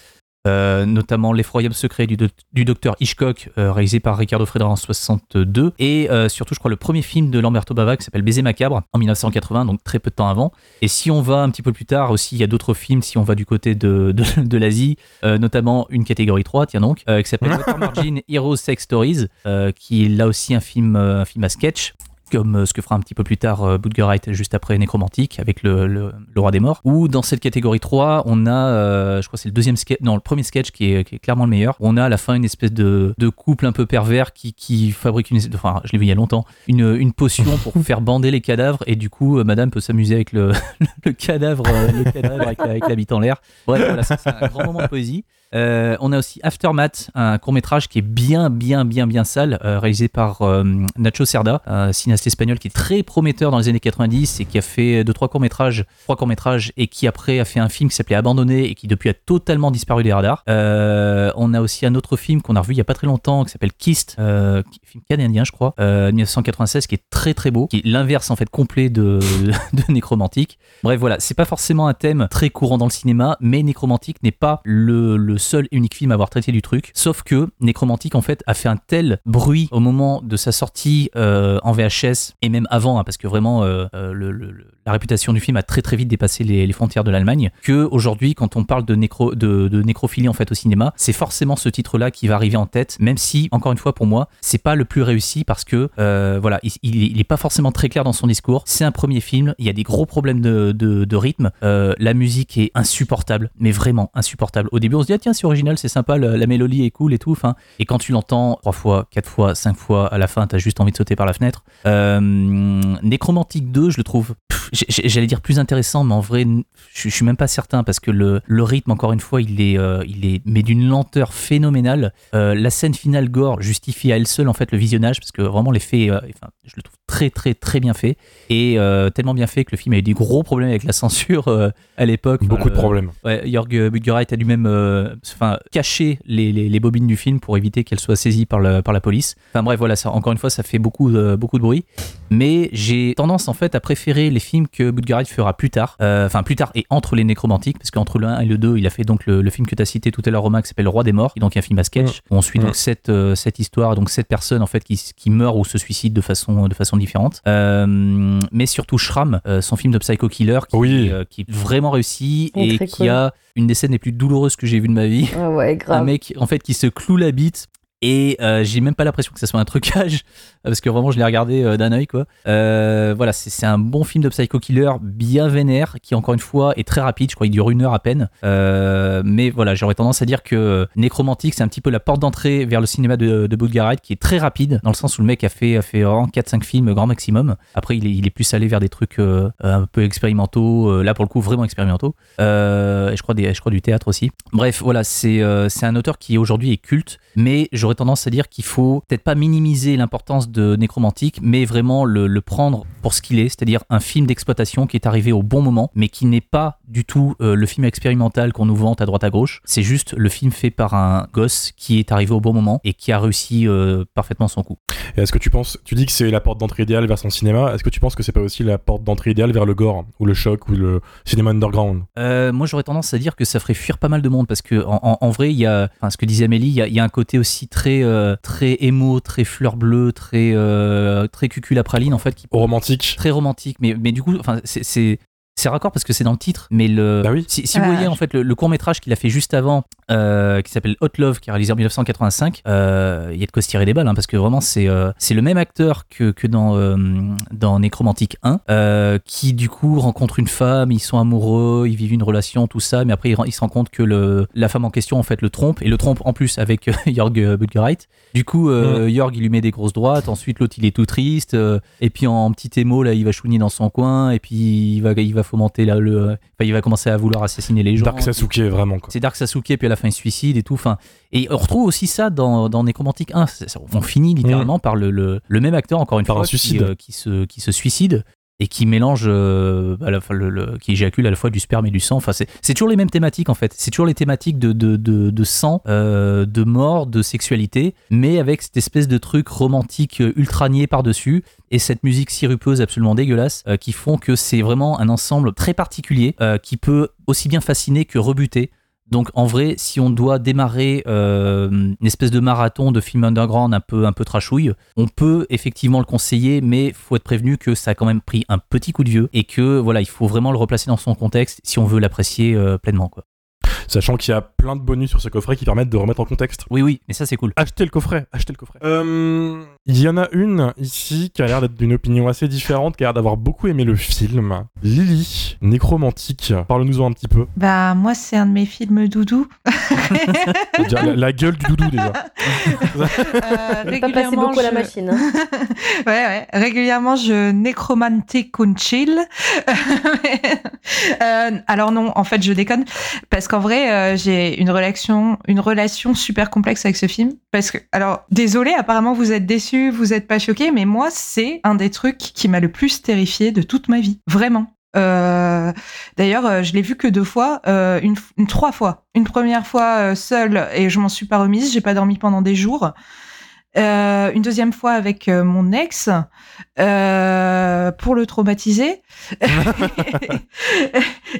Euh, notamment L'effroyable secret du, du docteur Hitchcock, euh, réalisé par Ricardo Freda en 62, et euh, surtout, je crois, le premier film de Lamberto Bava qui s'appelle Baiser macabre en 1980, donc très peu de temps avant. Et si on va un petit peu plus tard aussi, il y a d'autres films, si on va du côté de, de, de l'Asie, notamment une catégorie 3, tiens donc, qui s'appelle Water Margin Heroes Sex Stories, qui est là aussi un film, un film à sketch comme euh, ce que fera un petit peu plus tard euh, Budgereit juste après Nécromantique avec le, le, le roi des morts. Ou dans cette catégorie 3, on a, euh, je crois que c'est le deuxième sketch, non le premier sketch qui est, qui est clairement le meilleur. On a à la fin une espèce de, de couple un peu pervers qui, qui fabrique une, enfin je l'ai vu il y a longtemps, une, une potion pour faire bander les cadavres et du coup euh, Madame peut s'amuser avec le, le cadavre, euh, le cadavre avec, avec la bite en l'air. Bref, voilà, c'est un grand moment de poésie. Euh, on a aussi Aftermath, un court métrage qui est bien, bien, bien, bien sale, euh, réalisé par euh, Nacho Cerda, un cinéaste espagnol qui est très prometteur dans les années 90 et qui a fait deux, trois courts métrages, trois courts métrages et qui après a fait un film qui s'appelait Abandonné et qui depuis a totalement disparu des radars. On a aussi un autre film qu'on a revu il y a pas très longtemps qui s'appelle Kist, film canadien je crois, euh, 1996, qui est très très beau, qui est l'inverse en fait complet de, de Nécromantique. Bref, voilà, c'est pas forcément un thème très courant dans le cinéma, mais Nécromantique n'est pas le, le seul unique film à avoir traité du truc. Sauf que Nécromantique, en fait, a fait un tel bruit au moment de sa sortie euh, en VHS et même avant, hein, parce que vraiment, euh, euh, le- la réputation du film a très très vite dépassé les, frontières de l'Allemagne. Que aujourd'hui, quand on parle de, nécro, de, nécrophilie en fait au cinéma, c'est forcément ce titre-là qui va arriver en tête, même si, encore une fois, pour moi, c'est pas le plus réussi parce que, euh, voilà, il, est- pas forcément très clair dans son discours. C'est un premier film, il y a des gros problèmes de, de, rythme. Euh, la musique est insupportable, mais vraiment insupportable. Au début, on se dit, ah, tiens c'est original, c'est sympa, la, mélodie est cool et tout. Enfin, et quand tu l'entends trois fois, quatre fois, cinq fois, à la fin, t'as juste envie de sauter par la fenêtre. Euh, Nécromantique 2, je le trouve, j'allais dire plus intéressant, mais en vrai, je, suis même pas certain parce que le, le rythme, encore une fois, il est, euh, il est, mais d'une lenteur phénoménale. Euh, la scène finale gore justifie à elle seule en fait le visionnage parce que vraiment l'effet, euh, enfin, je le trouve très très très bien fait et euh, tellement bien fait que le film a eu des gros problèmes avec la censure euh, à l'époque. Beaucoup de Euh, problèmes. Ouais, Jörg a lui-même enfin, caché les, les- les bobines du film pour éviter qu'elles soient saisies par la, par la police. Enfin bref, voilà, ça, encore une fois, ça fait beaucoup, de- beaucoup de bruit. Mais j'ai tendance en fait à préférer les films que Budgereit fera plus tard. Enfin, plus tard et entre les nécromantiques, parce qu'entre le 1 et le 2, il a fait donc le, le film que tu as cité tout à l'heure, Romain, qui s'appelle Le Roi des Morts, qui est donc un film à sketch, où on suit donc cette, euh, cette histoire, donc cette personne en fait qui, qui meurt ou se suicide de façon, de façon différente. Euh, mais surtout Shram, euh, son film de Psycho Killer, qui, Oui. euh, qui est vraiment réussi et qui cool. a une des scènes les plus douloureuses que j'ai vues de ma vie. Ah ouais, Un mec en fait qui se cloue la bite et euh, j'ai même pas l'impression que ça soit un trucage parce que vraiment je l'ai regardé euh, d'un œil quoi. Euh, voilà, c'est un bon film de psycho killer bien vénère qui encore une fois est très rapide. Je crois qu'il dure une heure à peine. Mais voilà, j'aurais tendance à dire que Necromantic c'est un petit peu la porte d'entrée vers le cinéma de, de qui est très rapide dans le sens où le mec a fait a fait vraiment 4-5 films grand maximum. Après il est, plus allé vers des trucs un peu expérimentaux. là pour le coup vraiment expérimentaux. Et je crois des, je crois du théâtre aussi. Bref, voilà, c'est un auteur qui aujourd'hui est culte, mais j'aurais tendance à dire qu'il faut peut-être pas minimiser l'importance de Nécromantique, mais vraiment le, le prendre pour ce qu'il est, c'est-à-dire un film d'exploitation qui est arrivé au bon moment, mais qui n'est pas du tout euh, le film expérimental qu'on nous vante à droite à gauche. C'est juste le film fait par un gosse qui est arrivé au bon moment et qui a réussi euh, parfaitement son coup. Est-ce que tu penses, tu dis que c'est la porte d'entrée idéale vers son cinéma, est-ce que tu penses que c'est pas aussi la porte d'entrée idéale vers le gore, ou le choc, ou le cinéma underground? Euh, moi, j'aurais tendance à dire que ça ferait fuir pas mal de monde parce que en, en- en vrai, il y a, enfin, ce que disait Amélie, il y y a un côté aussi très, euh, très émo, très fleur bleue, très, euh, très cuculapraline en fait, qui Romantique très romantique. Mais, mais du coup, enfin, c'est- c'est raccord parce que c'est dans le titre, mais le, Bah oui. si, si vous voyez en fait le, court métrage qu'il a fait juste avant, euh, qui s'appelle Hot Love, qui est réalisé en 1985, euh, il y a de quoi se tirer des balles, hein, parce que vraiment c'est euh, c'est le même acteur que, que dans, euh, dans Necromantic 1, euh, qui du coup rencontre une femme, ils sont amoureux, ils vivent une relation, tout ça, mais après il, se rend compte que le, la femme en question en fait le trompe, et le trompe en plus avec Jörg Budgereit. Du coup, euh, Jörg il lui met des grosses droites, ensuite l'autre il est tout triste, euh, et puis en petit émo là il va chouiner dans son coin, et puis il va, il va fomenter là, le, enfin, il va commencer à vouloir assassiner les gens. Dark Sasuke, vraiment. C'est Dark Sasuke, puis à la fin il se suicide et tout. Enfin, et on retrouve aussi ça dans, dans Necromantic 1. C'est- c'est- On finit littéralement par le, le, le même acteur, encore une Par fois, un suicide. Euh, qui se, qui se suicide et qui mélange, euh, le, le- qui éjacule à la fois du sperme et du sang. Enfin, c'est toujours les mêmes thématiques en fait. C'est toujours les thématiques de, de, de, de sang, euh, de mort, de sexualité, mais avec cette espèce de truc romantique euh, ultra niais par-dessus et cette musique sirupeuse absolument dégueulasse euh, qui font que c'est vraiment un ensemble très particulier euh, qui peut aussi bien fasciner que rebuter. Donc en vrai, si on doit démarrer euh, une espèce de marathon de film underground un peu un peu trashouille, on peut effectivement le conseiller, mais faut être prévenu que ça a quand même pris un petit coup de vieux et que voilà, il faut vraiment le replacer dans son contexte si on veut l'apprécier euh, pleinement quoi. Sachant qu'il y a plein de bonus sur ce coffret qui permettent de remettre en contexte. Oui oui, mais ça c'est cool. Achetez le coffret, achetez le coffret. Euh, Il y en a une ici qui a l'air d'être d'une opinion assez différente, qui a l'air d'avoir beaucoup aimé le film. Lily, Nécromantique, parle-nous-en un petit peu. Bah, moi, c'est un de mes films doudou. Déjà, la, la gueule du doudou déjà. Euh, passer beaucoup à la je- machine. hein. ouais, ouais. Régulièrement, je nécromante con chill. Euh, alors non, en fait, je déconne parce qu'en vrai, euh, j'ai une relation, une relation super complexe avec ce film. Parce que, alors, désolé, apparemment vous êtes déçus, vous êtes pas choqués, mais moi, c'est un des trucs qui m'a le plus terrifié de toute ma vie, vraiment. Euh, D'ailleurs, euh, je l'ai vu que deux fois, euh, une, une- trois fois. Une première fois seule et je m'en suis pas remise. J'ai pas dormi pendant des jours. Euh, une deuxième fois avec mon ex pour le traumatiser.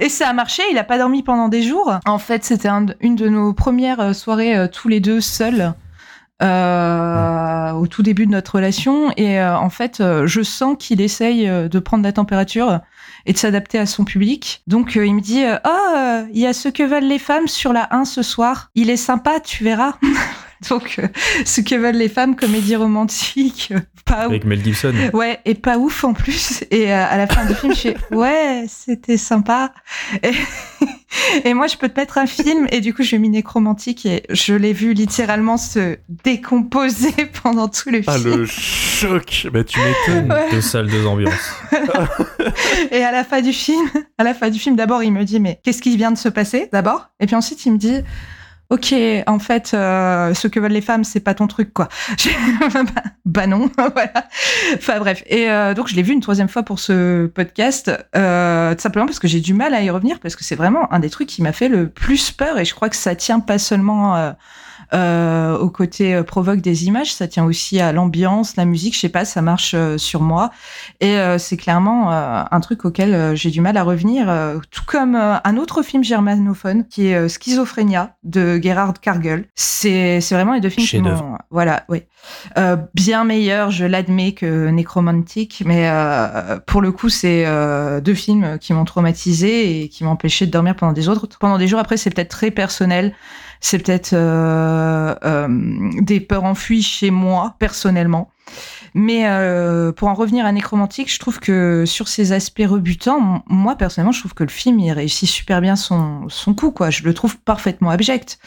et ça a marché. Il a pas dormi pendant des jours. En fait, c'était un une de nos premières soirées tous les deux seuls. Euh, au tout début de notre relation. Et euh, en fait euh, je sens qu'il essaye euh, de prendre la température et de s'adapter à son public. Donc euh, il me dit euh, oh il y a ce que veulent les femmes sur la 1 ce soir. Il est sympa tu verras Donc, euh, ce que veulent les femmes, comédie romantique, euh, pas Avec Mel Gibson. Ouais, et pas ouf en plus. Et euh, à la fin du film, je fais ouais, c'était sympa. Et, et moi, je peux te mettre un film, et du coup, j'ai mis Nécromantique, et je l'ai vu littéralement se décomposer pendant tout le film. Ah, le choc Bah, tu m'étonnes. Ouais. Deux salles, deux ambiances. Et à la fin du film, à la fin du film, d'abord, il me dit mais qu'est-ce qui vient de se passer d'abord? Et puis ensuite, il me dit Ok, en fait, euh, ce que veulent les femmes, c'est pas ton truc, quoi. Bah, non, voilà. Enfin bref. Et euh, donc, je l'ai vu une troisième fois pour ce podcast, euh, tout simplement parce que j'ai du mal à y revenir, parce que c'est vraiment un des trucs qui m'a fait le plus peur, et je crois que ça tient pas seulement euh, au côté euh, provoque des images, ça tient aussi à l'ambiance, la musique, je sais pas, ça marche euh, sur moi. Et euh, c'est clairement euh, un truc auquel euh, j'ai du mal à revenir, euh, tout comme euh, un autre film germanophone qui est euh, Schizophrénia de Gerhard Kargel. C'est vraiment les deux films qui m'ont voilà, oui. Euh, bien meilleur, je l'admets que Necromantic, mais euh, pour le coup, c'est euh, deux films qui m'ont traumatisé et qui m'ont empêché de dormir pendant des autres pendant des jours. Après, c'est peut-être très personnel. C'est peut-être euh, euh, des peurs enfuies chez moi personnellement. Mais euh, pour en revenir à Nécromantique, je trouve que sur ces aspects rebutants, moi personnellement, je trouve que le film il réussit super bien son, son coup. Quoi. Je le trouve parfaitement abject.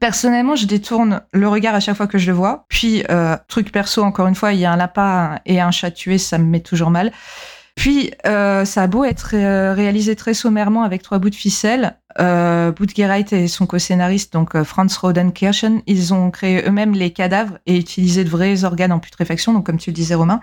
Personnellement, je détourne le regard à chaque fois que je le vois. Puis, truc perso, encore une fois, il y a un lapin et un chat tué, ça me met toujours mal. Puis, ça a beau être réalisé très sommairement avec trois bouts de ficelle. Euh, et son co-scénariste, donc euh, Franz Rodenkirchen, ils ont créé eux-mêmes les cadavres et utilisé de vrais organes en putréfaction, donc comme tu le disais Romain.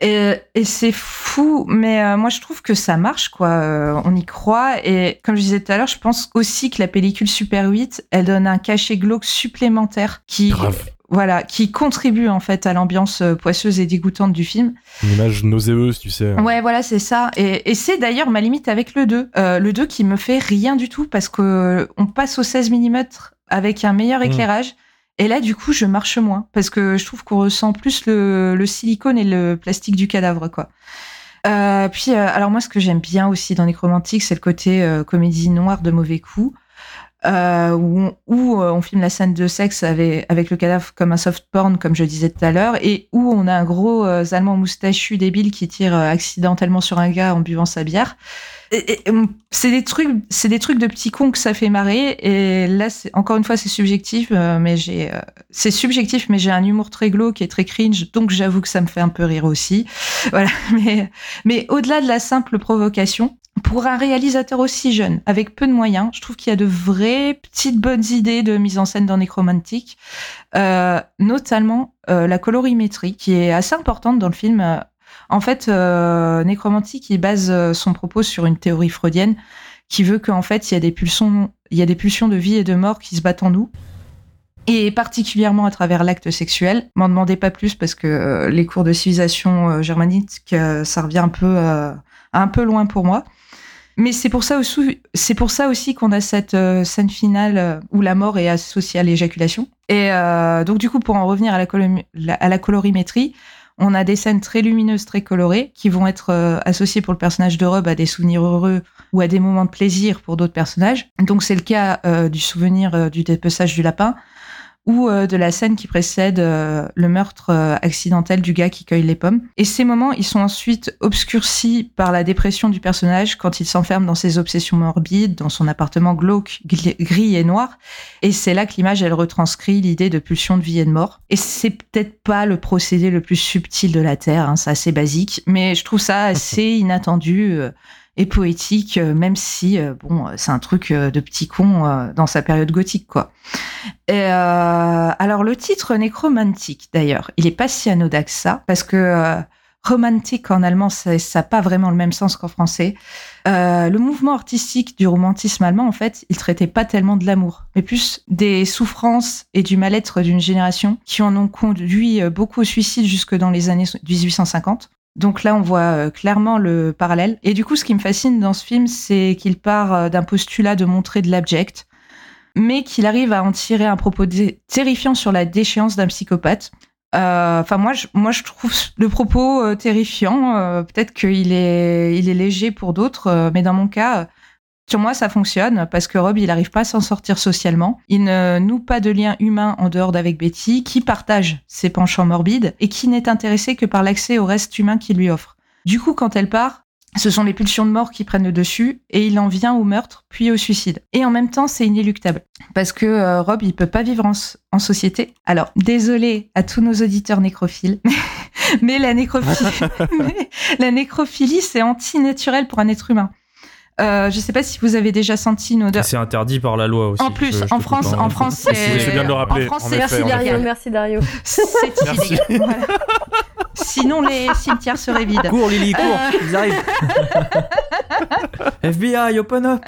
Et, et c'est fou, mais euh, moi je trouve que ça marche, quoi. Euh, on y croit. Et comme je disais tout à l'heure, je pense aussi que la pellicule Super 8, elle donne un cachet glauque supplémentaire qui, Grave. Voilà, qui contribue en fait à l'ambiance euh, poisseuse et dégoûtante du film. Une image nauséeuse, tu sais. Ouais, voilà, c'est ça. Et, et c'est d'ailleurs ma limite avec le 2. Euh, le 2 qui me fait rien du tout parce que on passe au 16 mm avec un meilleur Mm. éclairage. Et là, du coup, je marche moins parce que je trouve qu'on ressent plus le, le silicone et le plastique du cadavre, quoi. Euh, puis, euh, alors moi, ce que j'aime bien aussi dans Nécromantique, c'est le côté comédie noire de mauvais coups, euh, où, on, euh, on filme la scène de sexe avec, avec le cadavre comme un soft porn, comme je disais tout à l'heure, et où on a un gros euh, allemand moustachu débile qui tire euh, accidentellement sur un gars en buvant sa bière. C'est des trucs, c'est des trucs de petits cons que ça fait marrer. Et là, c'est encore une fois, c'est subjectif, euh, mais j'ai, euh, c'est subjectif, mais j'ai un humour très glauque et très cringe, donc j'avoue que ça me fait un peu rire aussi. Voilà. Mais, mais au-delà de la simple provocation, pour un réalisateur aussi jeune, avec peu de moyens, je trouve qu'il y a de vraies petites bonnes idées de mise en scène dans Necromantic, euh, notamment euh, la colorimétrie, qui est assez importante dans le film. En fait, euh, Necromantic, il base euh, son propos sur une théorie freudienne qui veut qu'en fait, il y a des pulsions, de vie et de mort qui se battent en nous. Et particulièrement à travers l'acte sexuel. M'en demandez pas plus parce que euh, les cours de civilisation euh, germanique, euh, ça revient un peu, un peu loin pour moi. Mais c'est pour ça aussi, pour ça aussi qu'on a cette scène finale où la mort est associée à l'éjaculation. Et donc du coup, pour en revenir à la colorimétrie, on a des scènes très lumineuses, très colorées, qui vont être euh, associées pour le personnage de Rob à des souvenirs heureux ou à des moments de plaisir pour d'autres personnages. Donc c'est le cas euh, du souvenir euh, du dépeçage du lapin ou euh, de la scène qui précède euh, le meurtre euh, accidentel du gars qui cueille les pommes. Et ces moments, ils sont ensuite obscurcis par la dépression du personnage quand il s'enferme dans ses obsessions morbides, dans son appartement glauque, gris et noir. Et c'est là que l'image, elle retranscrit l'idée de pulsion de vie et de mort. Et c'est peut-être pas le procédé le plus subtil de la Terre, hein, c'est assez basique, mais je trouve ça assez inattendu. Et poétique, euh, même si euh, bon, euh, c'est un truc de petit con dans sa période gothique, quoi. Alors le titre nécromantique, d'ailleurs, il est pas si anodin que ça, parce que romantique en allemand, ça n'a pas vraiment le même sens qu'en français. Le mouvement artistique du romantisme allemand, en fait, il traitait pas tellement de l'amour, mais plus des souffrances et du mal-être d'une génération qui en ont conduit beaucoup au suicide jusque dans les années 1850. Donc là, on voit euh, clairement le parallèle. Et du coup, ce qui me fascine dans ce film, c'est qu'il part euh, d'un postulat de montrer de l'abject, mais qu'il arrive à en tirer un propos terrifiant sur la déchéance d'un psychopathe. Euh, Enfin, moi, je, trouve le propos terrifiant. Peut-être qu'il est, léger pour d'autres, mais dans mon cas, Sur moi, ça fonctionne parce que Rob, il n'arrive pas à s'en sortir socialement. Il ne noue pas de lien humain en dehors d'avec Betty, qui partage ses penchants morbides et qui n'est intéressé que par l'accès au reste humain qu'il lui offre. Du coup, quand elle part, ce sont les pulsions de mort qui prennent le dessus et il en vient au meurtre puis au suicide. Et en même temps, c'est inéluctable parce que euh, Rob, il peut pas vivre en, société. Alors, désolé à tous nos auditeurs nécrophiles, mais la nécrophilie, la nécrophilie, c'est anti-naturel pour un être humain. Euh, je ne sais pas si vous avez déjà senti une odeur. C'est interdit par la loi aussi. En plus, en, France, en France, c'est. bien de le rappeler. En France, merci, Dario, merci Dario. C'est illégal. Sinon, les cimetières seraient vides. Cours, Lily, cours, euh. ils arrivent. FBI, open up.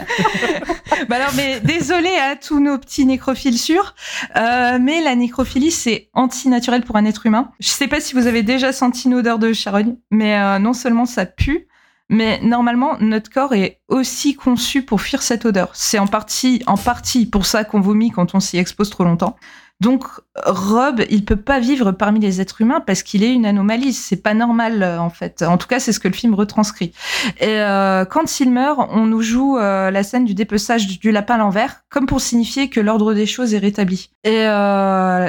bah alors, mais désolé à tous nos petits nécrophiles sûrs, euh, mais la nécrophilie, c'est antinaturel pour un être humain. Je sais pas si vous avez déjà senti une odeur de charogne, mais euh, non seulement ça pue, mais normalement, notre corps est aussi conçu pour fuir cette odeur. C'est en partie, en partie pour ça qu'on vomit quand on s'y expose trop longtemps. Donc Rob, il peut pas vivre parmi les êtres humains parce qu'il est une anomalie. C'est pas normal euh, en fait. En tout cas, c'est ce que le film retranscrit. Et euh, quand il meurt, on nous joue euh, la scène du dépeçage du, lapin à l'envers, comme pour signifier que l'ordre des choses est rétabli. Et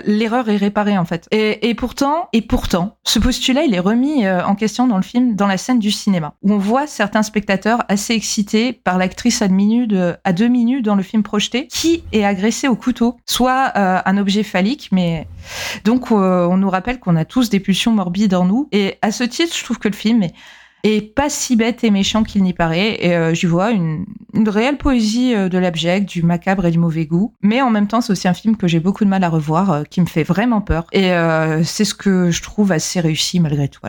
l'erreur est réparée en fait. Et, pourtant, et pourtant, ce postulat, il est remis en question dans le film, dans la scène du cinéma, où on voit certains spectateurs assez excités par l'actrice à, à deux minutes dans le film projeté, qui est agressée au couteau, soit un objet phallique, mais donc euh, on nous rappelle qu'on a tous des pulsions morbides en nous. Et à ce titre, je trouve que le film est, pas si bête et méchant qu'il n'y paraît. Et euh, j'y vois une, réelle poésie euh, de l'abject, du macabre et du mauvais goût. Mais en même temps, c'est aussi un film que j'ai beaucoup de mal à revoir, qui me fait vraiment peur. Et c'est ce que je trouve assez réussi malgré tout.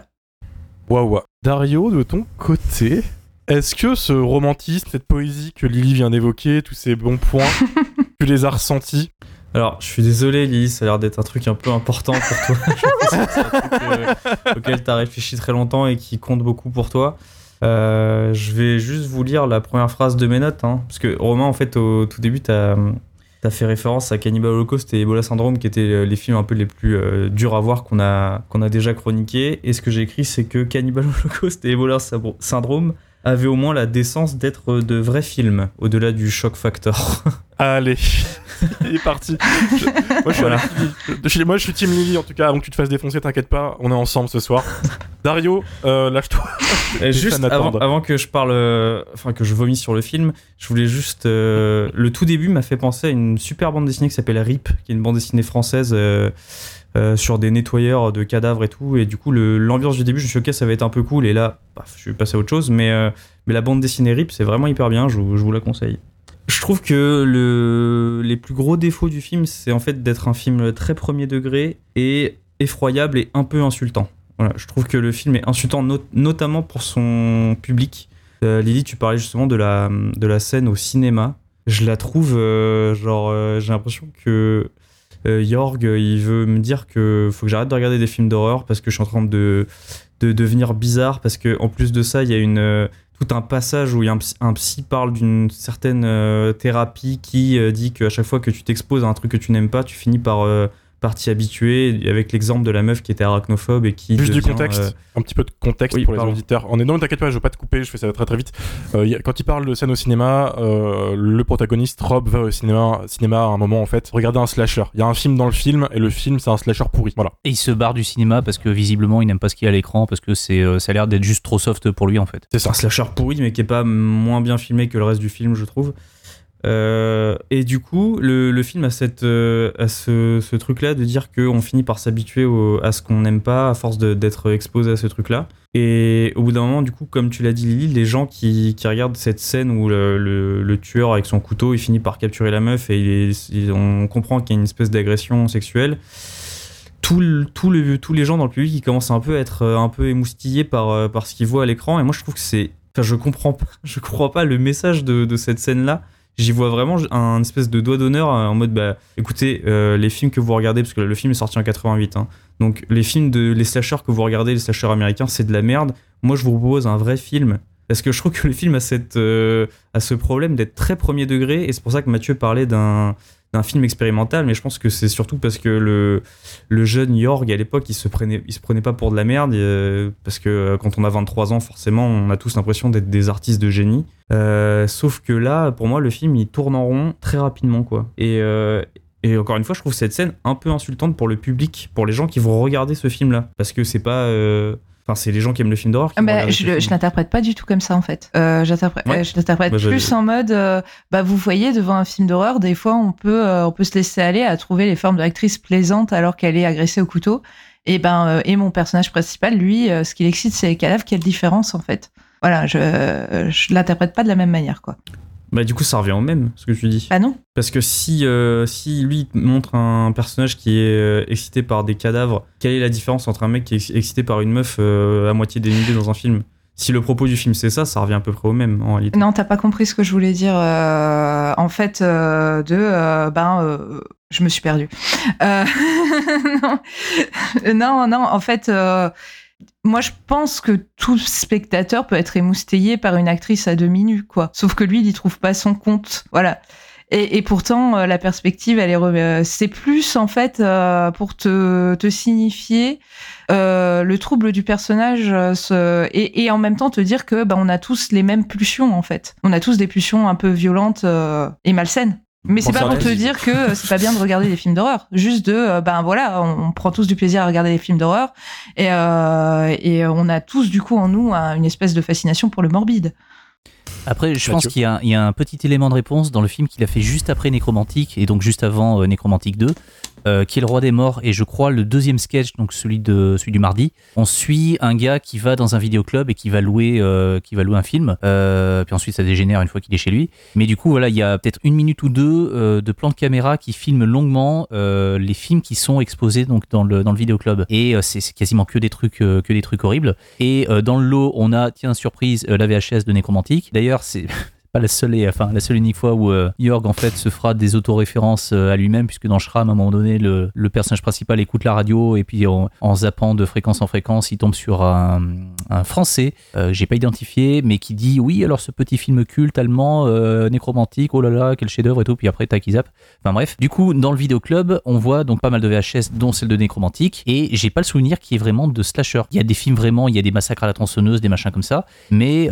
Waouh. Dario, de ton côté, est-ce que ce romantisme, cette poésie que Lily vient d'évoquer, tous ces bons points, tu les as ressentis? Alors, je suis désolé, Lily, ça a l'air d'être un truc un peu important pour toi. c'est un truc euh, auquel tu as réfléchi très longtemps et qui compte beaucoup pour toi. Euh, je vais juste vous lire la première phrase de mes notes. Hein, parce que Romain, en fait, au tout début, tu as, fait référence à Cannibal Holocaust et Ebola Syndrome, qui étaient les films un peu les plus euh, durs à voir qu'on a, qu'on a déjà chroniqués. Et ce que j'ai écrit, c'est que Cannibal Holocaust et Ebola Syndrome avaient au moins la décence d'être de vrais films, au-delà du shock factor. Allez, il est parti. moi, je suis team Lily en tout cas, avant que tu te fasses défoncer, t'inquiète pas, on est ensemble ce soir. Dario, euh, lâche-toi. juste avant, que je parle, euh, enfin que je vomis sur le film, je voulais juste. Euh, le tout début m'a fait penser à une super bande dessinée qui s'appelle RIP, qui est une bande dessinée française. Sur des nettoyeurs de cadavres et tout. Et du coup, l'ambiance du début, je me suis dit, ok, ça va être un peu cool. Et là, je suis passé à autre chose. Mais, mais la bande dessinée RIP, c'est vraiment hyper bien. Je, vous la conseille. Je trouve que le, les plus gros défauts du film, c'est en fait d'être un film très premier degré et effroyable et un peu insultant. Je trouve que le film est insultant notamment pour son public. Euh, Lily, tu parlais justement de la, scène au cinéma. Je la trouve, euh, genre, euh, j'ai l'impression que Jorg, il veut me dire que faut que j'arrête de regarder des films d'horreur parce que je suis en train de, de devenir bizarre. Parce que en plus de ça, il y a une tout un passage où un, psy, parle d'une certaine euh, thérapie qui euh, dit qu'à chaque fois que tu t'exposes à un truc que tu n'aimes pas, tu finis par euh, partie habituée, avec l'exemple de la meuf qui était arachnophobe et qui. Juste du contexte, euh, un petit peu de contexte pour les auditeurs. On est non, t'inquiète pas, je veux pas te couper, je fais ça très très vite. Euh, quand il parle de scène au cinéma, euh, le protagoniste Rob va au cinéma, cinéma à un moment en fait, regarder un slasher. Il y a un film dans le film et le film c'est un slasher pourri. Voilà. Et il se barre du cinéma parce que visiblement il n'aime pas ce qu'il y a à l'écran parce que c'est ça a l'air d'être juste trop soft pour lui en fait. C'est un slasher pourri mais qui est pas moins bien filmé que le reste du film, je trouve. Euh, et du coup, le, film a, cette, euh, ce, truc-là de dire qu'on finit par s'habituer à ce qu'on n'aime pas à force d'être exposé à ce truc-là. Et au bout d'un moment, du coup, comme tu l'as dit, Lily, les gens qui, regardent cette scène où le, tueur avec son couteau, il finit par capturer la meuf et on comprend qu'il y a une espèce d'agression sexuelle. Tous les gens dans le public, ils commencent un peu à être euh, un peu émoustillés par, ce qu'ils voient à l'écran. Et moi, je trouve que c'est. Enfin, je comprends pas, je comprends pas le message de, de cette scène-là j'y vois vraiment un espèce de doigt d'honneur euh, en mode bah écoutez euh, les films que vous regardez parce que le film est sorti en 88 hein, donc les films de les slashers que vous regardez les slashers américains c'est de la merde. Moi je vous propose un vrai film parce que je trouve que le film a cette euh, a ce problème d'être très premier degré et c'est pour ça que Mathieu parlait d'un d'un film expérimental, mais je pense que c'est surtout parce que le, jeune Jorg à l'époque, il se prenait, se prenait pas pour de la merde, euh, parce que euh, quand on a 23 ans, forcément, on a tous l'impression d'être des artistes de génie. Euh, sauf que là, pour moi, le film, il tourne en rond très rapidement, quoi. Et, et encore une fois, je trouve cette scène un peu insultante pour le public, pour les gens qui vont regarder ce film-là, parce que c'est pas Enfin, c'est les gens qui aiment le film d'horreur. Ah bah, je, l'interprète pas du tout comme ça en fait. Euh, j'interprète, euh, je l'interprète bah, plus en mode, euh, bah vous voyez devant un film d'horreur, des fois on peut, on peut se laisser aller à trouver les formes de l'actrice plaisantes alors qu'elle est agressée au couteau. Et ben et mon personnage principal, lui, ce qui l'excite, c'est les cadavres. Quelle différence en fait Voilà, je je l'interprète pas de la même manière quoi. Bah du coup ça revient au même ce que tu dis. Ah non. Parce que si euh, si lui montre un personnage qui est euh, excité par des cadavres, quelle est la différence entre un mec qui est excité par une meuf euh, à moitié dénudée dans un film? Si le propos du film c'est ça, ça revient à peu près au même en réalité. Non, t'as pas compris ce que je voulais dire. en fait, de ben je me suis perdue. non. non, non, en fait moi, je pense que tout spectateur peut être émoustillé par une actrice à demi nue, quoi. Sauf que lui, il y trouve pas son compte. Voilà. Et, pourtant, euh, la perspective, elle est. Euh, c'est plus, en fait, euh, pour te, te signifier le trouble du personnage et, et, en même temps te dire que bah, on a tous les mêmes pulsions, en fait. On a tous des pulsions un peu violentes et malsaines. Mais c'est pas pour te dire que c'est pas bien de regarder des films d'horreur. Juste de, euh, ben voilà, on, prend tous du plaisir à regarder des films d'horreur et, euh, et on a tous du coup en nous une espèce de fascination pour le morbide. Après, je pense qu'il y, y, a un petit élément de réponse dans le film qu'il a fait juste après Nécromantique et donc juste avant euh, Nécromantique 2, euh, qui est le roi des morts et je crois le deuxième sketch, donc celui de celui du mardi. On suit un gars qui va dans un vidéoclub et qui va louer euh, qui va louer un film. Euh, puis ensuite ça dégénère une fois qu'il est chez lui. Mais du coup voilà, il y a peut-être une minute ou deux de plans de caméra qui filment longuement les films qui sont exposés donc dans le dans le vidéoclub et c'est quasiment que des trucs que des trucs horribles. Et dans le lot on a tiens surprise la VHS de Nécromantique. D'ailleurs c'est pas la seule, enfin, la seule unique fois où euh, Jorg en fait se fera des autoréférences euh, à lui-même, puisque dans Shram, à un moment donné, le, le, personnage principal écoute la radio et puis en, zappant de fréquence en fréquence, il tombe sur un, français, euh, j'ai pas identifié, mais qui dit oui, alors ce petit film culte allemand, nécromantique, oh là là, quel chef-d'œuvre et tout, puis après, tac, zappe. Enfin bref, du coup, dans le vidéoclub, on voit donc pas mal de VHS, dont celle de nécromantique, et j'ai pas le souvenir qui est vraiment de slasher. Il y a des films vraiment, il y a des massacres à la tronçonneuse, des machins comme ça, mais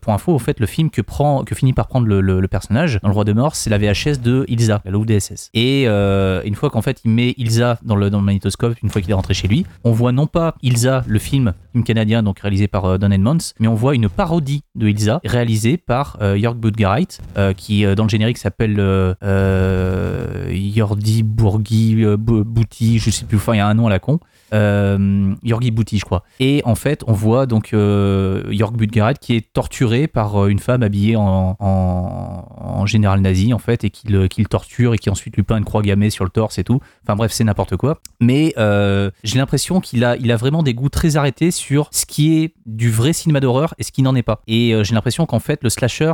pour info, au fait, le film que prend que finit par prendre le, personnage dans Le Roi de Mort, c'est la VHS de Ilsa, la louve DSS. Et euh, une fois qu'en fait il met Ilsa dans le, dans le magnétoscope, une fois qu'il est rentré chez lui, on voit non pas Ilsa, le film, film canadien, donc réalisé par euh, Don Edmonds, mais on voit une parodie de Ilsa réalisée par euh, Jörg Budgereit, qui dans le générique s'appelle Jordi Bourgi Bouti, je sais plus, enfin il y a un nom à la con euh, Yorgi Bouti, je crois. Et en fait, on voit donc euh, Yorg qui est torturé par euh, une femme habillée en, général nazi, en fait, et qui le, torture et qui ensuite lui peint une croix gammée sur le torse et tout. Enfin bref, c'est n'importe quoi. Mais euh, j'ai l'impression qu'il a, il a vraiment des goûts très arrêtés sur ce qui est du vrai cinéma d'horreur et ce qui n'en est pas. Et j'ai l'impression qu'en fait, le slasher,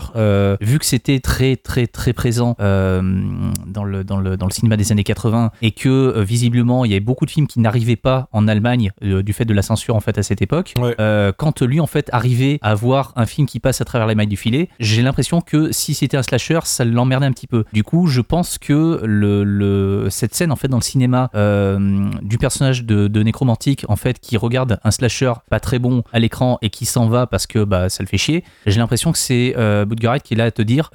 vu que c'était très, très, très présent dans, le, dans, le, dans le cinéma des années 80 et que visiblement, il y avait beaucoup de films qui n'arrivaient pas en Allemagne euh, du fait de la censure en fait à cette époque. Euh, quand lui en fait arrivait à voir un film qui passe à travers les mailles du filet, j'ai l'impression que si c'était un slasher, ça l'emmerdait un petit peu. Du coup, je pense que le, cette scène en fait dans le cinéma euh, du personnage de, de, nécromantique en fait qui regarde un slasher pas très bon à l'écran et qui s'en va parce que bah ça le fait chier. J'ai l'impression que c'est euh, qui est là à te dire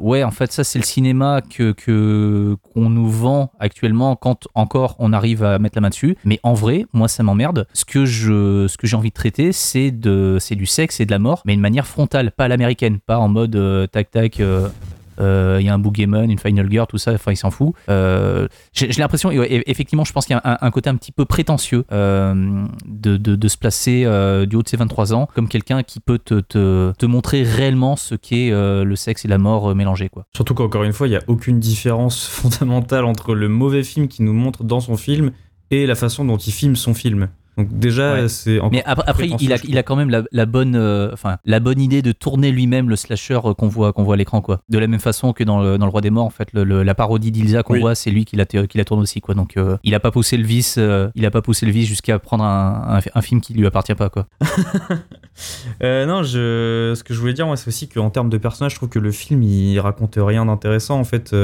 ouais en fait ça c'est le cinéma que qu'on nous vend actuellement quand encore on arrive à mettre la main dessus, mais en en vrai, moi, ça m'emmerde. Ce que je, ce que j'ai envie de traiter, c'est de, c'est du sexe et de la mort, mais de manière frontale, pas à l'américaine, pas en mode euh, tac tac. Euh, euh, il y a un boogeyman, une final girl, tout ça, enfin il s'en fout. j'ai l'impression, effectivement, je pense qu'il y a un, côté un petit peu prétentieux de, de, se placer du haut de ses 23 ans comme quelqu'un qui peut te, te, te, montrer réellement ce qu'est le sexe et la mort mélangés. Quoi. Surtout qu'encore une fois, il n'y a aucune différence fondamentale entre le mauvais film qui nous montre dans son film et la façon dont il filme son film. Donc déjà, c'est Mais après, il a, il a quand même la, bonne, euh, la bonne idée de tourner lui-même le slasher euh, qu'on voit, qu'on voit à l'écran, quoi. De la même façon que dans le, dans le Roi des Morts, en fait, la parodie d'Ilsa qu'on voit, c'est lui qui la, qui la tourne aussi, quoi. Donc, euh, il a pas poussé le vice, il a pas poussé le vice jusqu'à prendre un, un, film qui lui appartient pas, quoi. non, je, ce que je voulais dire, moi, c'est aussi qu'en termes de personnage, je trouve que le film, il raconte rien d'intéressant, en fait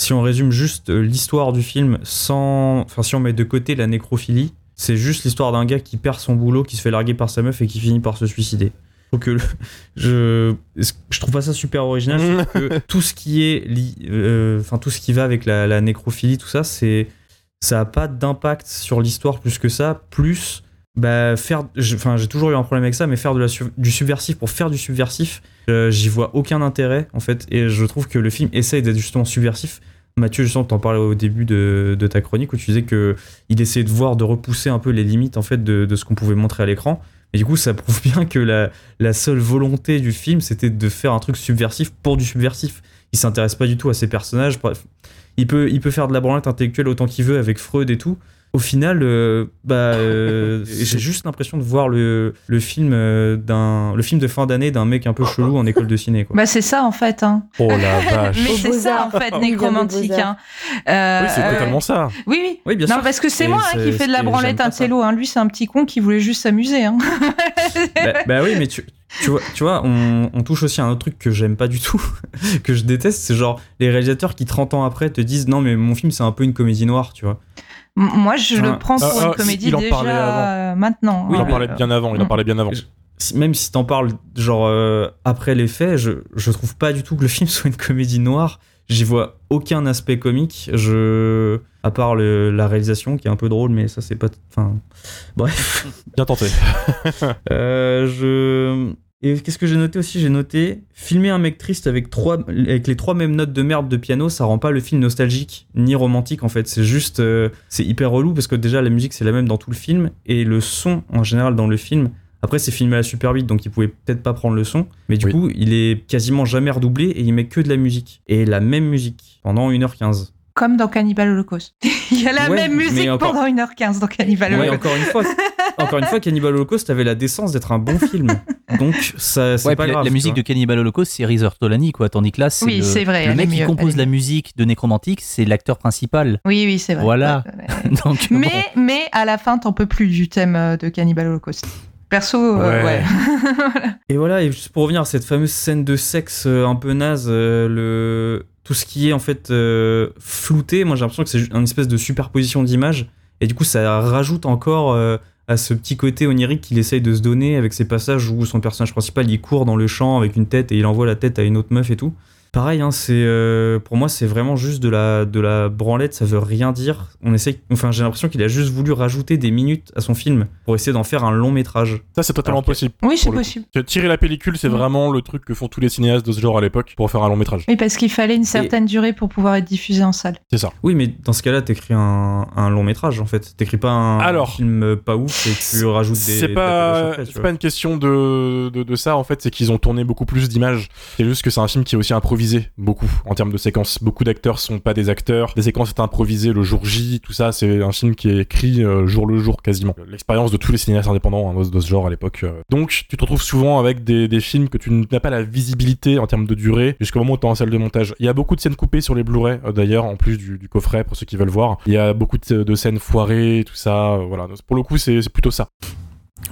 si on résume juste euh, l'histoire du film sans. Enfin, si on met de côté la nécrophilie, c'est juste l'histoire d'un gars qui perd son boulot, qui se fait larguer par sa meuf et qui finit par se suicider. Donc, euh, je, je trouve pas ça super original. que tout ce qui est. li- euh, Enfin, tout ce qui va avec la, la nécrophilie, tout ça, c'est. Ça a pas d'impact sur l'histoire plus que ça. Plus. Bah, faire. je- j'ai toujours eu un problème avec ça, mais faire du subversif pour faire du subversif, euh, j'y vois aucun intérêt, en fait. Et je trouve que le film essaye d'être justement subversif. Mathieu, justement, t'en parlais au début de, ta chronique où tu disais que il essayait de voir, de repousser un peu les limites en fait de, ce qu'on pouvait montrer à l'écran. Et du coup, ça prouve bien que la, la seule volonté du film, c'était de faire un truc subversif pour du subversif. Il s'intéresse pas du tout à ses personnages. Il peut, il peut faire de la branlette intellectuelle autant qu'il veut avec Freud et tout. Au final, euh, bah, euh, j'ai juste l'impression de voir le, le film euh, d'un, le film de fin d'année d'un mec un peu chelou en école de ciné. Quoi. Bah, c'est ça, en fait. Hein. Oh la vache. Mais c'est ça, en fait, nécromantique. Hein. Euh, Oui, c'est euh, totalement ça. Oui, oui. Oui, bien non, sûr. parce que c'est moi hein, qui fait de la et branlette un télo. Hein. Lui, c'est un petit con qui voulait juste s'amuser. Hein. bah, bah oui, mais tu, tu vois, tu vois on, on touche aussi à un autre truc que j'aime pas du tout, que je déteste, c'est genre les réalisateurs qui 30 ans après te disent non mais mon film c'est un peu une comédie noire, tu vois. Moi, je Ah. le prends pour Ah, une ah, comédie il en déjà avant. maintenant. Oui, il en hein. parlait bien avant, il en Mm. parlait bien avant. Même si t'en parles genre euh, après les faits, je, je trouve pas du tout que le film soit une comédie noire. J'y vois aucun aspect comique, je à part le- la réalisation qui est un peu drôle, mais ça c'est pas. Enfin, bref. Bien tenté. Euh, je. Et qu'est-ce que j'ai noté aussi? J'ai noté filmer un mec triste avec trois avec les trois mêmes notes de merde de piano, ça rend pas le film nostalgique ni romantique en fait. C'est juste euh, c'est hyper relou parce que déjà la musique c'est la même dans tout le film et le son en général dans le film. Après c'est filmé à la super vite donc il pouvait peut-être pas prendre le son, mais du Oui. coup il est quasiment jamais redoublé et il met que de la musique et la même musique pendant 1h15. Comme dans Cannibal Holocaust. il y a la Ouais, même musique encore- pendant 1h15 dans Cannibal Ouais, Holocaust. encore une fois, encore une fois Cannibal Holocaust avait la décence d'être un bon film. Donc ça c'est Ouais, pas la- grave. la musique de Cannibal Holocaust, c'est Reezer Tolani, quoi. Tandis que là, c'est Oui, le, c'est vrai, le mec qui mieux, compose la musique de Nécromantique, c'est l'acteur principal. Oui, oui, c'est vrai. Voilà. Bon. Mais, mais à la fin, t'en peux plus du thème euh, de Cannibal Holocaust. Perso, euh, Ouais. Et voilà, et juste pour revenir à cette fameuse scène de sexe euh, un peu naze, euh, le... tout ce qui est en fait euh, flouté, moi j'ai l'impression que c'est une espèce de superposition d'images, et du coup ça rajoute encore euh, à ce petit côté onirique qu'il essaye de se donner avec ces passages où son personnage principal il court dans le champ avec une tête et il envoie la tête à une autre meuf et tout. Pareil, hein, c'est euh, pour moi c'est vraiment juste de la de la branlette, ça veut rien dire. On essaye, enfin j'ai l'impression qu'il a juste voulu rajouter des minutes à son film pour essayer d'en faire un long métrage. Ça, c'est totalement Alors possible. Oui, c'est possible. Tirer la pellicule, c'est vraiment le truc que font tous les cinéastes de ce genre à l'époque pour faire un long métrage. Oui, parce qu'il fallait une certaine durée pour pouvoir être diffusé en salle. C'est ça. Oui, mais dans ce cas-là, t'écris un, un long métrage en fait. T'écris pas un Alors, film pas ouf et tu rajoutes des. C'est pas, c'est pas une question de, de, de ça en fait, c'est qu'ils ont tourné beaucoup plus d'images. C'est juste que c'est un film qui est aussi improvisé beaucoup en termes de séquences. Beaucoup d'acteurs sont pas des acteurs. Les séquences sont improvisées le jour J, tout ça. C'est un film qui est écrit euh, jour le jour quasiment. L'expérience de tous les cinéastes indépendants hein, de, ce genre à l'époque. euh. Donc tu te retrouves souvent avec des, des films que tu n'as pas la visibilité en termes de durée jusqu'au moment où tu es en salle de montage. Il y a beaucoup de scènes coupées sur les Blu-ray euh, d'ailleurs, en plus du, coffret pour ceux qui veulent voir. Il y a beaucoup de, scènes foirées, tout ça. voilà. Pour le coup, c'est plutôt ça.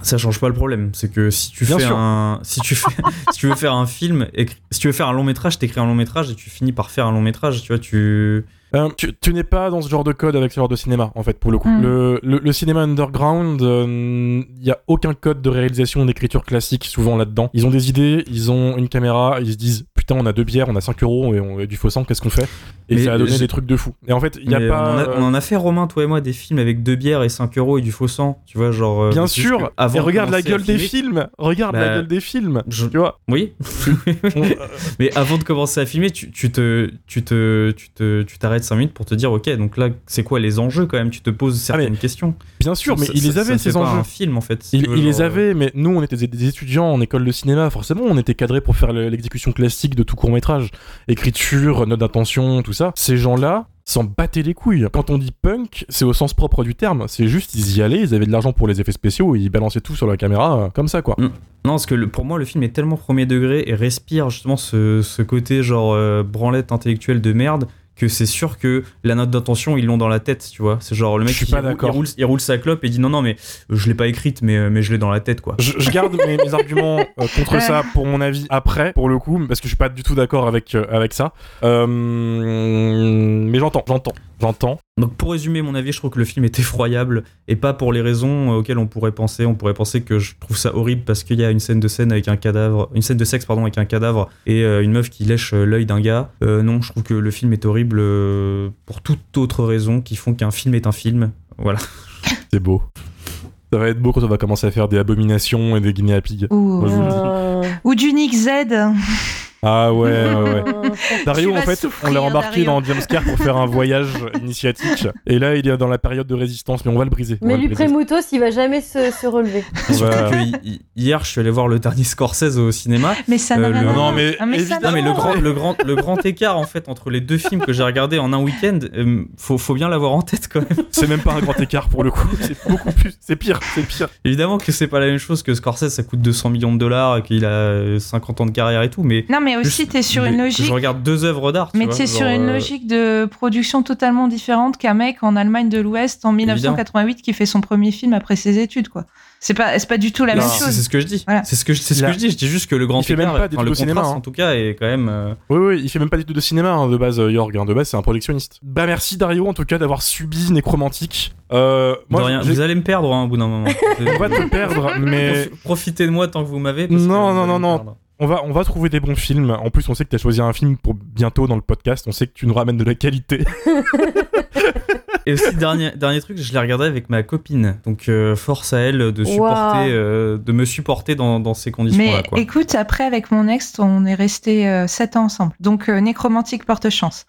Ça change pas le problème. C'est que si tu Bien fais sûr. un, si tu fais, si tu veux faire un film, si tu veux faire un long métrage, t'écris un long métrage et tu finis par faire un long métrage. Tu vois, tu. Euh, tu, tu n'es pas dans ce genre de code avec ce genre de cinéma, en fait, pour le coup. Mm. Le, le- le cinéma underground, il n'y a aucun code de réalisation d'écriture classique souvent là-dedans. Ils ont des idées, ils ont une caméra, ils se disent putain, on a deux bières, on a 5 euros et on a du faux sang, qu'est-ce qu'on fait? Et Mais ça a donné des trucs de fou. Et en fait, il n'y a Mais pas. on, en a, euh, on en a fait Romain, toi et moi, des films avec deux bières et 5 euros et du faux sang. Tu vois, genre. euh, Bien sûr, que avant et de regarde la à gueule des films, regarde la Bah, gueule des films, je- tu vois. Oui. On- euh, Mais avant de commencer à filmer, tu, tu te, tu te, tu te, tu t'arrêtes 5 minutes pour te dire, ok, donc là, c'est quoi les enjeux quand même? Tu te poses certaines questions. bien sûr, mais Ça- il les avait ces pas enjeux. un film en fait. Il, tu veux, il les genre, euh, avait, mais nous, on était des- étudiants en école de cinéma, forcément, on était cadrés pour faire le- l'exécution classique de tout court métrage. Écriture, note d'intention, tout ça. Ces gens-là s'en battaient les couilles. Quand on dit punk, c'est au sens propre du terme. C'est juste, ils y allaient, ils avaient de l'argent pour les effets spéciaux, et ils balançaient tout sur la caméra, euh, comme ça, quoi. Non, parce que le- pour moi, le film est tellement premier degré et respire justement ce, ce côté genre euh, branlette intellectuelle de merde que c'est sûr que la note d'intention, ils l'ont dans la tête, tu vois. C'est genre le mec qui roule- il, roule, il roule sa clope et dit non, non, mais je l'ai pas écrite, mais, mais je l'ai dans la tête, quoi. Je, je garde mes, mes arguments euh, contre ça pour mon avis après, pour le coup, parce que je suis pas du tout d'accord avec, euh, avec ça. Euh, mais j'entends, j'entends, j'entends. Donc pour résumer mon avis, je trouve que le film est effroyable et pas pour les raisons euh, auxquelles on pourrait penser. On pourrait penser que je trouve ça horrible parce qu'il y a une scène de scène avec un cadavre, une scène de sexe pardon avec un cadavre et euh, une meuf qui lèche euh, l'œil d'un gars. Euh, non, je trouve que le film est horrible pour toute autre raison qui font qu'un film est un film. Voilà. C'est beau. Ça va être beau quand on va commencer à faire des abominations et des guinea pigs. Ou. Euh, ou du Nick Z. Ah ouais, ouais, ouais. euh, Dario, en fait, souffrir, on l'a embarqué Dario. dans James Care pour faire un voyage initiatique. Et là, il est dans la période de résistance, mais on va le briser. Mais le lui. Prémoutos, il va jamais se, se relever. Surtout que hi- hi- hier, je suis allé voir le dernier Scorsese au cinéma. Mais ça Euh, n'a le- rien à Non, voir. mais Ah, mais évidemment, Non mais le grand, le grand, le grand écart en fait entre les deux films que j'ai regardés en un week-end, euh, faut, faut bien l'avoir en tête quand même. C'est même pas un grand écart pour le coup. C'est beaucoup plus. C'est pire, c'est pire. Évidemment que c'est pas la même chose que Scorsese, ça coûte 200 millions de dollars, qu'il a euh, 50 ans de carrière et tout, mais Non, mais aussi, Juste- t'es sur mais une que logique. Je regarde deux œuvres d'art. tu Mais tu es sur une euh, logique de production totalement différente qu'un mec en Allemagne de l'Ouest en 1988 qui fait son premier film après ses études, quoi. C'est pas, c'est pas du tout la non, même chose. c'est ce que je dis. Voilà. C'est ce que je, c'est ce Là- que je dis. Je dis juste que le grand Il fait même pas d'études enfin, le cinéma, hein. en tout cas est quand même. euh, Oui, oui, il fait même pas d'études de cinéma hein, de base, euh, Jorg. hein. De base, c'est un productionniste. Bah, merci Dario en tout cas d'avoir subi Nécromantique. Euh, de rien. Vous allez me perdre hein, au bout d'un moment. on va te perdre, mais Profi- Profitez de moi tant que vous m'avez. Non, non, non, non. On va, on va trouver des bons films. En plus, on sait que tu as choisi un film pour bientôt dans le podcast. On sait que tu nous ramènes de la qualité. Et aussi dernier dernier truc, je l'ai regardé avec ma copine. Donc euh, force à elle de supporter, Wow. euh, de me supporter dans, dans ces conditions-là. Mais quoi. écoute, après, avec mon ex, on est resté 7 ans ensemble. Donc, euh, nécromantique porte chance.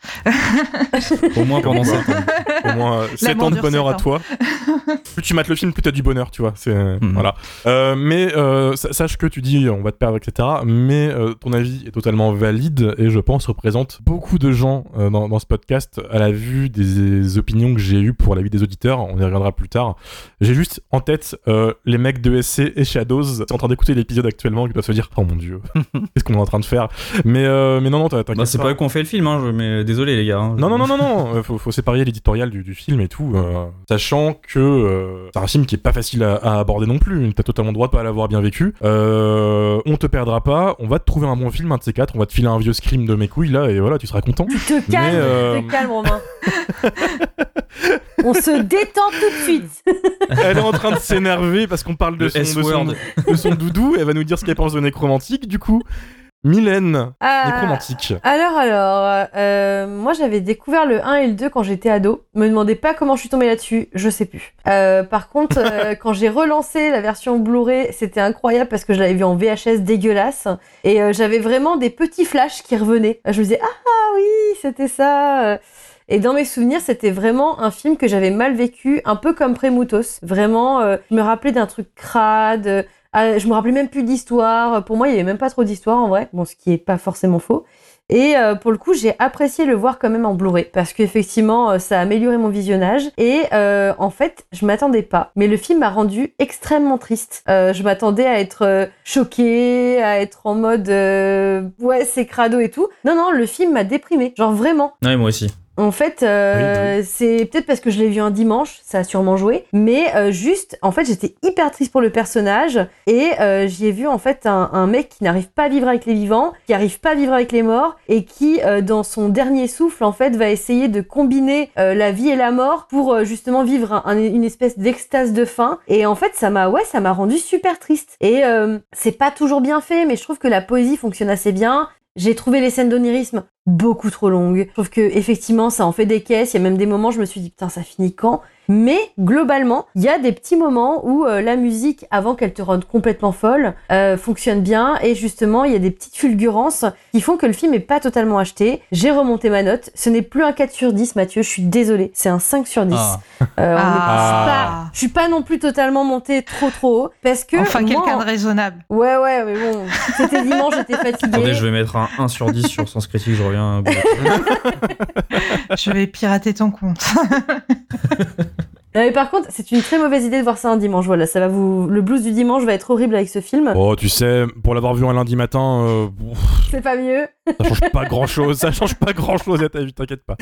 Au moins pendant Comme 7 ans. Au moins 7 L'amour ans de bonheur à ans. toi. plus tu mates le film, plus t'as du bonheur, tu vois. C'est euh, Mhm. voilà. Euh, mais euh, sa- sache que tu dis on va te perdre, etc. Mais euh, ton avis est totalement valide et je pense représente beaucoup de gens euh, dans, dans ce podcast à la vue des, opinions que j'ai eues pour l'avis des auditeurs. On y reviendra plus tard. J'ai juste en tête euh, les mecs de SC et Shadows qui sont en train d'écouter l'épisode actuellement qui doivent se dire oh mon dieu qu'est-ce qu'on est en train de faire? Mais euh, mais non non t'inquiète Bah, c'est pas eux qu'on fait le film, hein, je- mais désolé les gars. hein. non, non, non, non, non, euh, faut, faut séparer l'éditorial du, du film et tout, euh, sachant que euh, c'est un film qui est pas facile à, à aborder non plus, t'as totalement le droit de pas l'avoir bien vécu. Euh, on te perdra pas, on va te trouver un bon film, un de ces quatre, on va te filer un vieux scream de mes couilles là, et voilà, tu seras content. Tu te calmes, euh, tu te calmes, Romain. On se détend tout de suite. Elle est en train de s'énerver parce qu'on parle de Le son, de, son, S-word. de son doudou, elle va nous dire ce qu'elle pense de Nécromantique, du coup. Mylène, Ah, Nécromantique. Alors, alors, euh, moi j'avais découvert le 1 et le 2 quand j'étais ado. Me demandez pas comment je suis tombée là-dessus, je sais plus. Euh, par contre, euh, quand j'ai relancé la version Blu-ray, c'était incroyable parce que je l'avais vu en VHS dégueulasse. Et j'avais vraiment des petits flashs qui revenaient. Je me disais, ah oui, c'était ça. Et dans mes souvenirs, c'était vraiment un film que j'avais mal vécu, un peu comme Prémoutos. Vraiment, euh, je me rappelais d'un truc crade. Ah, je me rappelais même plus d'histoire. Pour moi, il y avait même pas trop d'histoire en vrai. Bon, ce qui est pas forcément faux. Et euh, pour le coup, j'ai apprécié le voir quand même en Blu-ray parce qu'effectivement, euh, ça a amélioré mon visionnage. Et euh, en fait, je m'attendais pas. Mais le film m'a rendu extrêmement triste. Je m'attendais à être choquée, à être en mode ouais, c'est crado et tout. Non, non, le film m'a déprimé. Genre vraiment. Ouais, moi aussi. En fait, euh, c'est peut-être parce que je l'ai vu un dimanche, ça a sûrement joué, mais euh, juste, en fait, j'étais hyper triste pour le personnage et euh, j'y ai vu en fait un, un mec qui n'arrive pas à vivre avec les vivants, qui arrive pas à vivre avec les morts et qui, euh, dans son dernier souffle, en fait, va essayer de combiner euh, la vie et la mort pour euh, justement vivre un- un- une espèce d'extase de fin. Et en fait, ça m'a, ouais, ça m'a rendu super triste. Et euh, c'est pas toujours bien fait, mais je trouve que la poésie fonctionne assez bien. J'ai trouvé les scènes d'onirisme beaucoup trop longues. Je trouve que effectivement ça en fait des caisses. Il y a même des moments je me suis dit putain ça finit quand? Mais globalement il y a des petits moments où euh, la musique avant qu'elle te rende complètement folle euh, fonctionne bien et justement il y a des petites fulgurances qui font que le film est pas totalement acheté. J'ai remonté ma note. Ce n'est plus un 4 sur 10 Mathieu. Je suis désolée. C'est un 5 sur 10. Ah. Euh, on est Ah. pas- je suis pas non plus totalement montée trop trop haut parce que Enfin, quelqu'un de raisonnable. Ouais ouais mais bon c'était dimanche j'étais fatiguée. Attendez, je vais mettre un 1 sur 10 sur Sens Critique, je reviens. Je vais pirater ton compte. Non, mais par contre, c'est une très mauvaise idée de voir ça un dimanche. Voilà, ça va vous. Le blues du dimanche va être horrible avec ce film. Oh, tu sais, pour l'avoir vu un lundi matin, euh, C'est pas mieux. ça change pas grand chose. Ça change pas grand chose à ta vie, t'inquiète pas.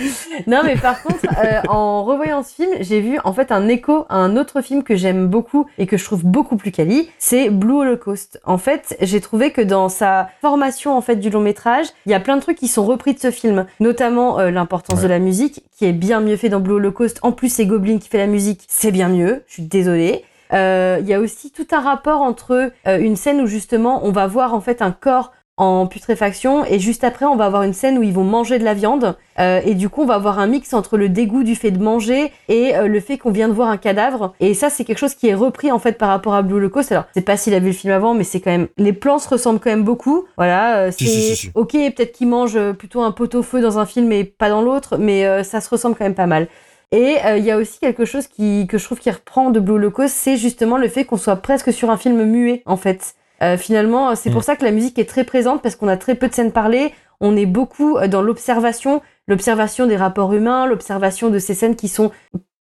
Non, mais par contre, euh, en revoyant ce film, j'ai vu en fait un écho à un autre film que j'aime beaucoup et que je trouve beaucoup plus quali. C'est Blue Holocaust. En fait, j'ai trouvé que dans sa formation en fait du long métrage, il y a plein de trucs qui sont repris de ce film, notamment euh, l'importance Ouais. de la musique, qui est bien mieux fait dans Blue Holocaust. En plus, c'est Goblin qui fait la musique, c'est bien mieux. Je suis désolée. Euh, Il y a aussi tout un rapport entre euh, une scène où justement on va voir en fait un corps en putréfaction et juste après on va avoir une scène où ils vont manger de la viande Euh, et du coup on va avoir un mix entre le dégoût du fait de manger et euh, le fait qu'on vient de voir un cadavre et ça c'est quelque chose qui est repris en fait par rapport à Blue Holocaust alors c'est pas s'il a vu le film avant mais c'est quand même les plans se ressemblent quand même beaucoup voilà euh, c'est Si, si, si, si. ok peut-être qu'il mange plutôt un pot-au-feu dans un film et pas dans l'autre mais ça se ressemble quand même pas mal et euh, il y a aussi quelque chose qui, que je trouve qui reprend de Blue Holocaust, c'est justement le fait qu'on soit presque sur un film muet, en fait. Euh, finalement, c'est pour Mm. ça que la musique est très présente, parce qu'on a très peu de scènes parlées, on est beaucoup euh, dans l'observation, l'observation des rapports humains, l'observation de ces scènes qui sont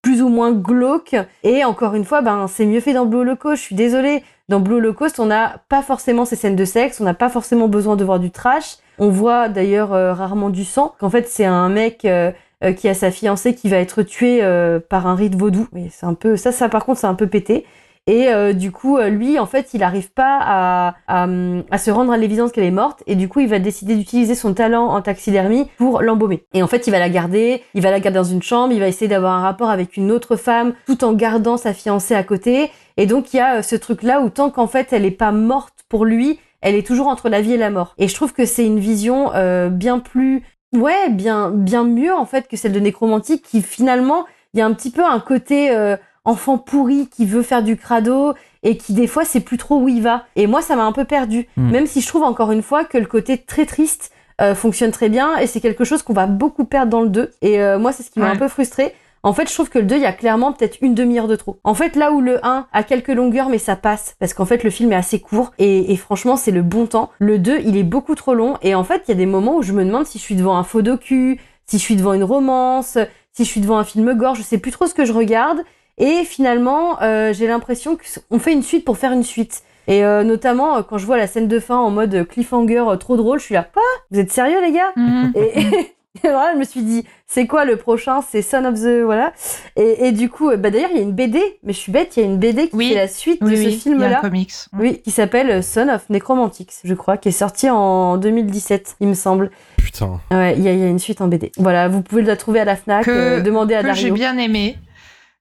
plus ou moins glauques. Et encore une fois, ben, c'est mieux fait dans Blue Holocaust, je suis désolée. Dans Blue Holocaust, on n'a pas forcément ces scènes de sexe, on n'a pas forcément besoin de voir du trash. On voit d'ailleurs euh, rarement du sang, qu'en fait c'est un mec euh, euh, qui a sa fiancée qui va être tuée euh, par un rite vaudou. Mais c'est un peu ça, ça par contre c'est un peu pété. Et euh, du coup, lui, en fait, il n'arrive pas hum, à se rendre à l'évidence qu'elle est morte. Et du coup, il va décider d'utiliser son talent en taxidermie pour l'embaumer. Et en fait, il va la garder, il va la garder dans une chambre, il va essayer d'avoir un rapport avec une autre femme, tout en gardant sa fiancée à côté. Et donc, il y a ce truc-là où tant qu'en fait, elle est pas morte pour lui, elle est toujours entre la vie et la mort. Et je trouve que c'est une vision bien plus ouais, bien, bien mieux en fait que celle de Nécromantique, qui finalement, il y a un petit peu un côté euh, enfant pourri qui veut faire du crado et qui des fois sait plus trop où il va. Et moi, ça m'a un peu perdu, Hmm. même si je trouve encore une fois que le côté très triste euh, fonctionne très bien et c'est quelque chose qu'on va beaucoup perdre dans le 2. Et euh, moi, c'est ce qui m'a Ouais. un peu frustré. En fait, je trouve que le 2, il y a clairement peut-être une demi-heure de trop. En fait, là où le 1 a quelques longueurs, mais ça passe, parce qu'en fait, le film est assez court, et, et franchement, c'est le bon temps. Le 2, il est beaucoup trop long, et en fait, il y a des moments où je me demande si je suis devant un faux docu, si je suis devant une romance, si je suis devant un film gore, je sais plus trop ce que je regarde, et finalement, euh, j'ai l'impression qu'on fait une suite pour faire une suite. Et euh, notamment, euh, quand je vois la scène de fin en mode cliffhanger euh, trop drôle, je suis là, quoi? Vous êtes sérieux, les gars? Mhm. et voilà, je me suis dit, c'est quoi le prochain? C'est Son of the. Voilà. Et, et du coup, euh, bah d'ailleurs, il y a une BD, mais je suis bête, il y a une BD qui Oui. fait la suite Oui, de oui, ce il y a un film-là. comics. Oui, qui s'appelle euh, Son of Necromantics, je crois, qui est sorti en 2017, il me semble. Putain. Ouais, il y, a- il y a une suite en BD. Voilà, vous pouvez la trouver à la Fnac, Que- euh, demandez à Que j'ai Dario. bien aimé.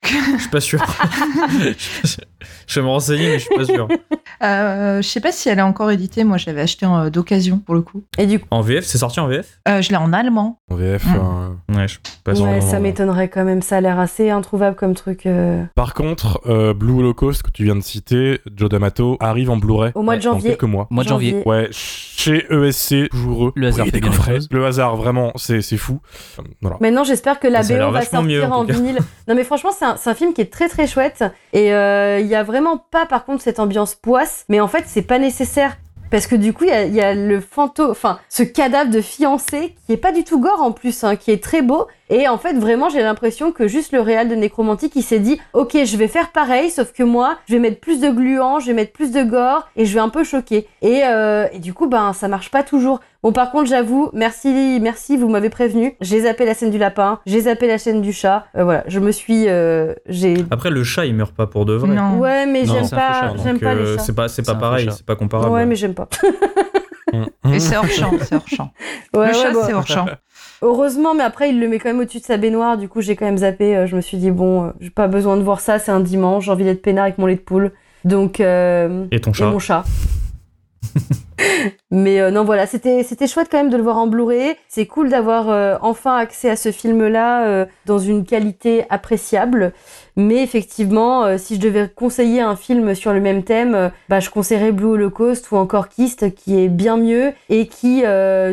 Je suis pas sûr. je suis pas sûr. Je vais me renseigner, mais je suis pas sûr. Euh, je sais pas si elle est encore éditée. Moi, je l'avais acheté en- d'occasion pour le coup. Et du coup, En VF, c'est sorti en VF Euh, je l'ai en allemand. En VF. Mm. euh, Ouais, je suis pas sûr. ouais, ça m'étonnerait quand même, ça a l'air assez introuvable comme truc. euh. Par contre, euh, Blue Holocaust que tu viens de citer, Joe D'Amato arrive en Blu-ray Au mois de dans janvier. quelques mois. Mois de janvier. Ouais, chez ESC, toujours eux. Le hasard Oui, fait des bien les coffrets. choses. Le hasard, vraiment, c'est c'est fou. Euh, Voilà. Maintenant, j'espère que la Ça a l'air BO va vachement sortir mieux, en en tout cas. vinyle. Non, mais franchement, c'est un, c'est un film qui est très très chouette. Et euh, il y a vraiment pas, par contre, cette ambiance poisse. Mais en fait, c'est pas nécessaire. Parce que du coup, il y a, y le fantôme, enfin, ce cadavre de fiancé qui est pas du tout gore en plus, hein, qui est très beau. Et en fait, vraiment, j'ai l'impression que juste le réal de Nécromantique, il s'est dit, ok, je vais faire pareil, sauf que moi, je vais mettre plus de gluants, je vais mettre plus de gore, et je vais un peu choquer. Et, euh, et du coup, ben, ça marche pas toujours. Bon, par contre, j'avoue, merci, merci, vous m'avez prévenu. J'ai zappé la scène du lapin, j'ai zappé la scène du chat. Euh, voilà, je me suis, euh, j'ai. Après, le chat, il meurt pas pour de vrai. Non. Ouais, mais j'aime pas, j'aime pas euh, les chats. C'est pas, c'est pas pareil, c'est pas comparable. Ouais, mais j'aime pas. Et c'est hors champ. C'est hors champ. Ouais, le ouais, chat, c'est hors champ. Heureusement, mais après, il le met quand même au-dessus de sa baignoire. Du coup, j'ai quand même zappé. euh, Je me suis dit, bon, euh, j'ai pas besoin de voir ça, c'est un dimanche, j'ai envie d'être peinard avec mon lait de poule. Donc, euh, Et ton et chat mon chat. Mais euh, non, voilà, c'était c'était chouette quand même de le voir en Blu-ray. C'est cool d'avoir euh, enfin accès à ce film-là euh, dans une qualité appréciable. Mais effectivement, si je devais conseiller un film sur le même thème, bah, je conseillerais Blue Holocaust ou encore Kist, qui est bien mieux et qui,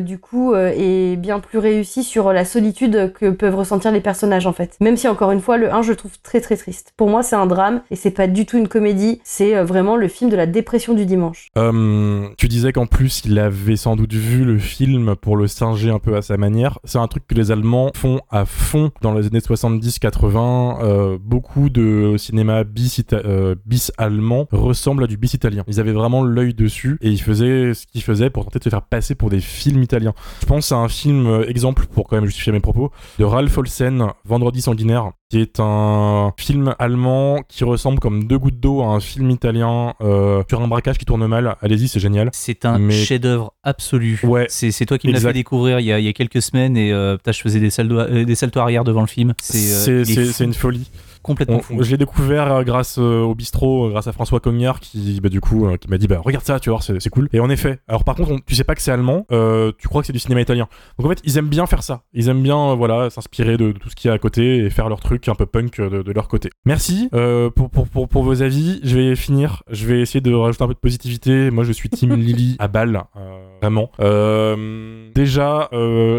du coup, est bien plus réussi sur la solitude que peuvent ressentir les personnages, en fait. Même si, encore une fois, le 1, je le trouve très très triste. Pour moi, c'est un drame et c'est pas du tout une comédie. C'est vraiment le film de la dépression du dimanche. Tu disais qu'en plus, il avait sans doute vu le film pour le singer un peu à sa manière. C'est un truc que les Allemands font à fond dans les années 70-80. Euh, beaucoup de cinéma bis, euh, allemand ressemble à du bis italien. Ils avaient vraiment l'œil dessus et ils faisaient ce qu'ils faisaient pour tenter de se faire passer pour des films italiens. Je pense à un film euh, exemple pour quand même justifier mes propos de Ralph Olsen, Vendredi sanguinaire, qui est un film allemand qui ressemble comme deux gouttes d'eau à un film italien euh, sur un braquage qui tourne mal. Allez-y, c'est génial. C'est un chef-d'œuvre absolu. Ouais. C'est toi qui me l'as fait découvrir il y, a, il y, a, quelques semaines et euh, je faisais des des saltos arrière devant le film. C'est une folie complètement fou. Je l'ai découvert euh, grâce euh, au bistrot, euh, grâce à François Cognard qui, bah, du coup, qui m'a dit, bah, regarde ça, tu vois, c'est cool. Et en effet, alors par contre, tu sais pas que c'est allemand, tu crois que c'est du cinéma italien. Donc en fait, ils aiment bien faire ça. Ils aiment bien, voilà, s'inspirer de, tout ce qu'il y a à côté et faire leur truc un peu punk de, leur côté. Merci pour, pour, pour, pour, vos avis. Je vais finir. Je vais essayer de rajouter un peu de positivité. Moi, je suis Team Lily à balle, vraiment. déjà,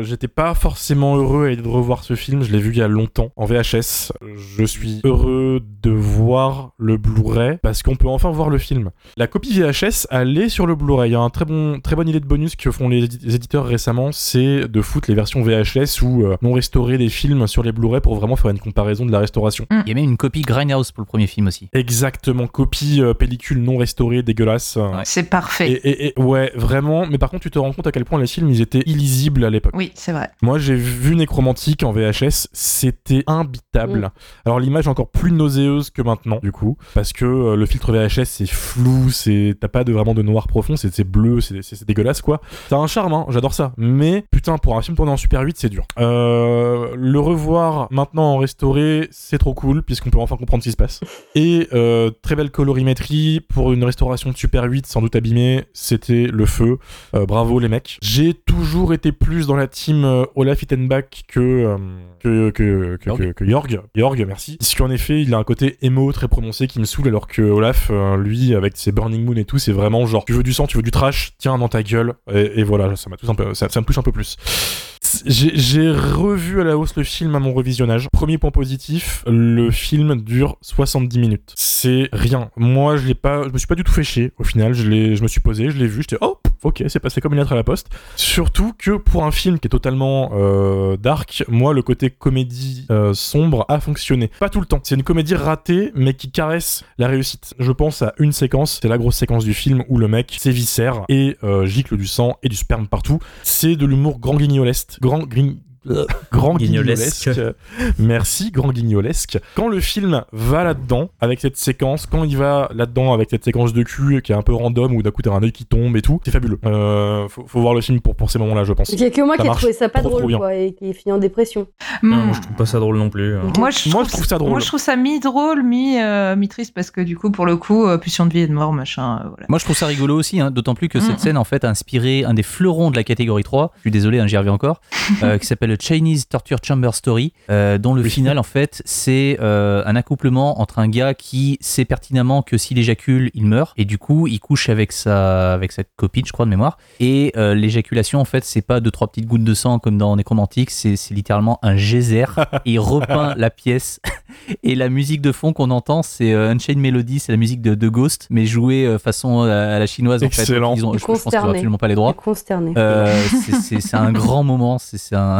j'étais pas forcément heureux de revoir ce film. Je l'ai vu il y a longtemps en VHS. Je suis heureux de voir le Blu-ray parce qu'on peut enfin voir le film. La copie VHS, elle est sur le Blu-ray. Il y a un très bon, très bonne idée de bonus que font les, éditeurs récemment, c'est de foutre les versions VHS ou euh, non restaurées des films sur les Blu-ray pour vraiment faire une comparaison de la restauration. Il y a même une copie Grindhouse pour le premier film aussi. Exactement, copie euh, pellicule non restaurée, dégueulasse. C'est parfait. Et, ouais, vraiment. Mais par contre, tu te rends compte à quel point les films ils étaient illisibles à l'époque. Oui, c'est vrai. Moi, j'ai vu Nécromantique en VHS, c'était imbitable. Mm. Alors l'image encore plus nauséeuse que maintenant, du coup, parce que euh, le filtre VHS c'est flou, c'est t'as pas de vraiment de noir profond, c'est bleu, c'est dégueulasse quoi. A un charme, hein, j'adore ça. Mais putain, pour un film tourné en Super 8, c'est dur. Euh, le revoir maintenant en restauré, c'est trop cool puisqu'on peut enfin comprendre ce qui se passe. Et euh, très belle colorimétrie pour une restauration de Super 8 sans doute abîmée, c'était le feu. bravo les mecs. J'ai toujours été plus dans la team Olaf Ittenbach que que que, que, que, Jorg. Jorg, merci en effet, il a un côté émo très prononcé qui me saoule, alors que Olaf, euh, lui, avec ses Burning Moon et tout, c'est vraiment genre, tu veux du sang, tu veux du trash, tiens dans ta gueule, et, voilà, ça, un peu, ça, me touche un peu plus. J'ai revu à la hausse le film à mon revisionnage. Premier point positif, le film dure 70 minutes. C'est rien. Moi, je l'ai pas, je me suis pas du tout fait chier. Au final, je l'ai, je me suis posé, je l'ai vu, j'étais oh, ok, c'est passé comme une lettre à la poste. Surtout que pour un film qui est totalement euh, dark, moi, le côté comédie euh, sombre a fonctionné. Pas tout le temps. C'est une comédie ratée, mais qui caresse la réussite. Je pense à une séquence, c'est la grosse séquence du film où le mec s'éviscère et euh, gicle du sang et du sperme partout. C'est de l'humour grand guignoleste, grand, grand guignolesque. Merci, grand guignolesque. Quand le film va là-dedans, avec cette séquence, quand il va là-dedans avec cette séquence de cul qui est un peu random, où d'un coup t'as un œil qui tombe et tout, c'est fabuleux. Euh, faut, voir le film pour, pour ces moments-là, je pense. Il y a que moi qui ai trouvé ça pas drôle, quoi, et qui est fini en dépression. moi, je trouve pas ça drôle non plus. Hein. Moi, je, trouve, ça drôle. Moi, je trouve ça mi-drôle, euh, mi-triste, parce que du coup, pour le coup, euh, pulsion de vie et de mort, machin. voilà. Moi, je trouve ça rigolo aussi, hein, d'autant plus que cette scène, en fait, a inspiré un des fleurons de la catégorie 3. Je suis désolé, hein, j'y reviens encore, qui s'appelle Chinese Torture Chamber Story, euh, dont le final, en fait, c'est euh, un accouplement entre un gars qui sait pertinemment que s'il éjacule, il meurt, et du coup, il couche avec sa, avec sa copine, je crois, de mémoire. Et euh, l'éjaculation, en fait, c'est pas deux, trois petites gouttes de sang comme dans Nécromantique, c'est littéralement un geyser. et il repeint la pièce. et la musique de fond qu'on entend, c'est Unchained Melody, c'est la musique de, de, Ghost, mais jouée façon à la chinoise, en fait. Ils ont, je, pense qu'ils n'ont absolument pas les droits. c'est un grand moment, c'est un.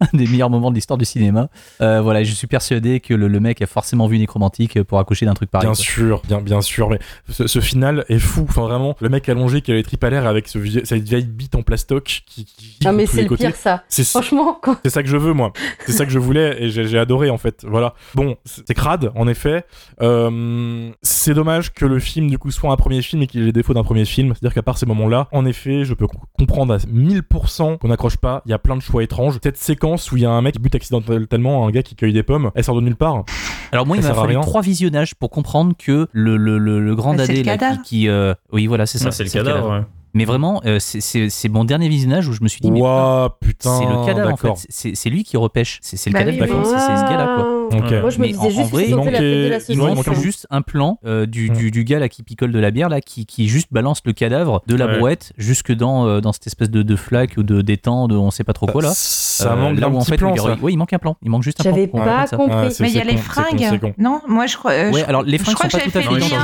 un des meilleurs moments de l'histoire du cinéma. Euh, voilà, je suis persuadé que le, mec a forcément vu Nécromantique pour accoucher d'un truc pareil. Bien sûr, bien, bien sûr, mais ce, final est fou. Enfin, vraiment, le mec allongé qui a les tripes à l'air avec ce, cette vieille bite en plastoc qui. qui non, mais c'est le pire, ça. Franchement, quoi. C'est ça que je veux, moi. C'est ça que je voulais et j'ai adoré, en fait. Voilà. Bon, c'est crade, en effet. Euh, c'est dommage que le film, du coup, soit un premier film et qu'il ait les défauts d'un premier film. C'est-à-dire qu'à part ces moments-là, en effet, je peux comprendre à 1000% qu'on n'accroche pas. Il y a plein de choix étranges. Cette séquence où il y a un mec qui bute accidentellement un gars qui cueille des pommes, elle sort de nulle part. Alors moi, il m'a fallu trois visionnages pour comprendre que le, le, le, grand bah, dadé qui, euh, oui voilà c'est ça. c'est le cadavre. Mais vraiment, euh, c'est mon dernier visionnage où je me suis dit, mais putain, c'est le cadavre en fait. C'est lui qui repêche. C'est le bah cadavre, oui, c'est ce gars-là quoi. Moi je me disais juste vrai, il manque, juste un plan euh, du, du, du, gars là qui picole de la bière là, qui, qui juste balance le cadavre de la brouette jusque dans, euh, dans cette espèce de, de flaque ou de d'étang de on sait pas trop quoi là. Ça manque là où en fait, plan, Oui, il manque un plan. Il manque juste un plan. J'avais pas compris. Mais il y a les fringues. Non, moi je crois. Ouais, alors les fringues sont pas tout à fait identiques.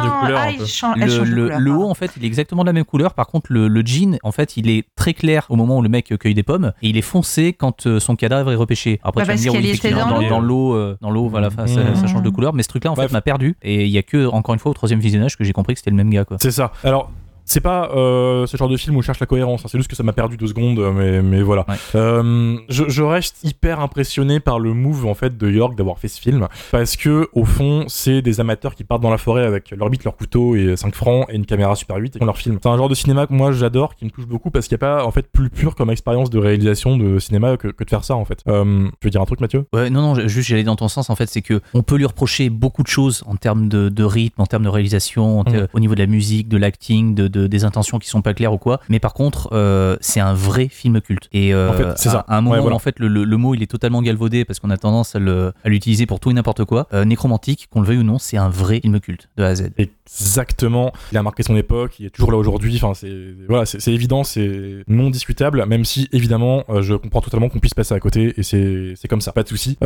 Le haut en fait, il est exactement de la même couleur. Par contre, le, le jean, en fait, il est très clair au moment où le mec cueille des pommes et il est foncé quand euh, son cadavre est repêché. Après, Bah, tu vas me dire, oui, dans dans, l'eau. dans l'eau, euh, dans l'eau, voilà, ça, Mmh. ça change de couleur. Mais ce truc-là, en Bref. fait, m'a perdu. Et il y a que, encore une fois, au troisième visionnage que j'ai compris que c'était le même gars, quoi. C'est ça. Alors, c'est pas euh, ce genre de film où je cherche la cohérence, hein, c'est juste que ça m'a perdu deux secondes, euh, mais, mais voilà. Ouais. Euh, je, je reste hyper impressionné par le move en fait de York d'avoir fait ce film, parce que au fond, c'est des amateurs qui partent dans la forêt avec leur bite, leur couteau et 5 francs et une caméra Super 8 et font leur film. C'est un genre de cinéma que moi j'adore, qui me touche beaucoup parce qu'il n'y a pas en fait plus pur comme expérience de réalisation de cinéma que, que de faire ça en fait. Euh, tu veux dire un truc, Mathieu? Ouais, non, non, juste j'allais dans ton sens. En fait, c'est que on peut lui reprocher beaucoup de choses en termes de, de rythme, en termes de réalisation, en ter- Mm. au niveau de la musique, de l'acting, de, de- des intentions qui sont pas claires ou quoi. Mais par contre, euh, c'est un vrai film culte. Et euh, En fait, c'est ça. à un moment Ouais, voilà. où en fait le, le- le mot il est totalement galvaudé parce qu'on a tendance à le- à l'utiliser pour tout et n'importe quoi. Euh, Nécromantique, qu'on le veuille ou non, c'est un vrai film culte de A à Z. Exactement. Il a marqué son époque, il est toujours là aujourd'hui. Enfin, c'est voilà, c'est c'est évident, c'est non discutable. Même si évidemment, je comprends totalement qu'on puisse passer à côté et c'est c'est comme ça, pas de souci.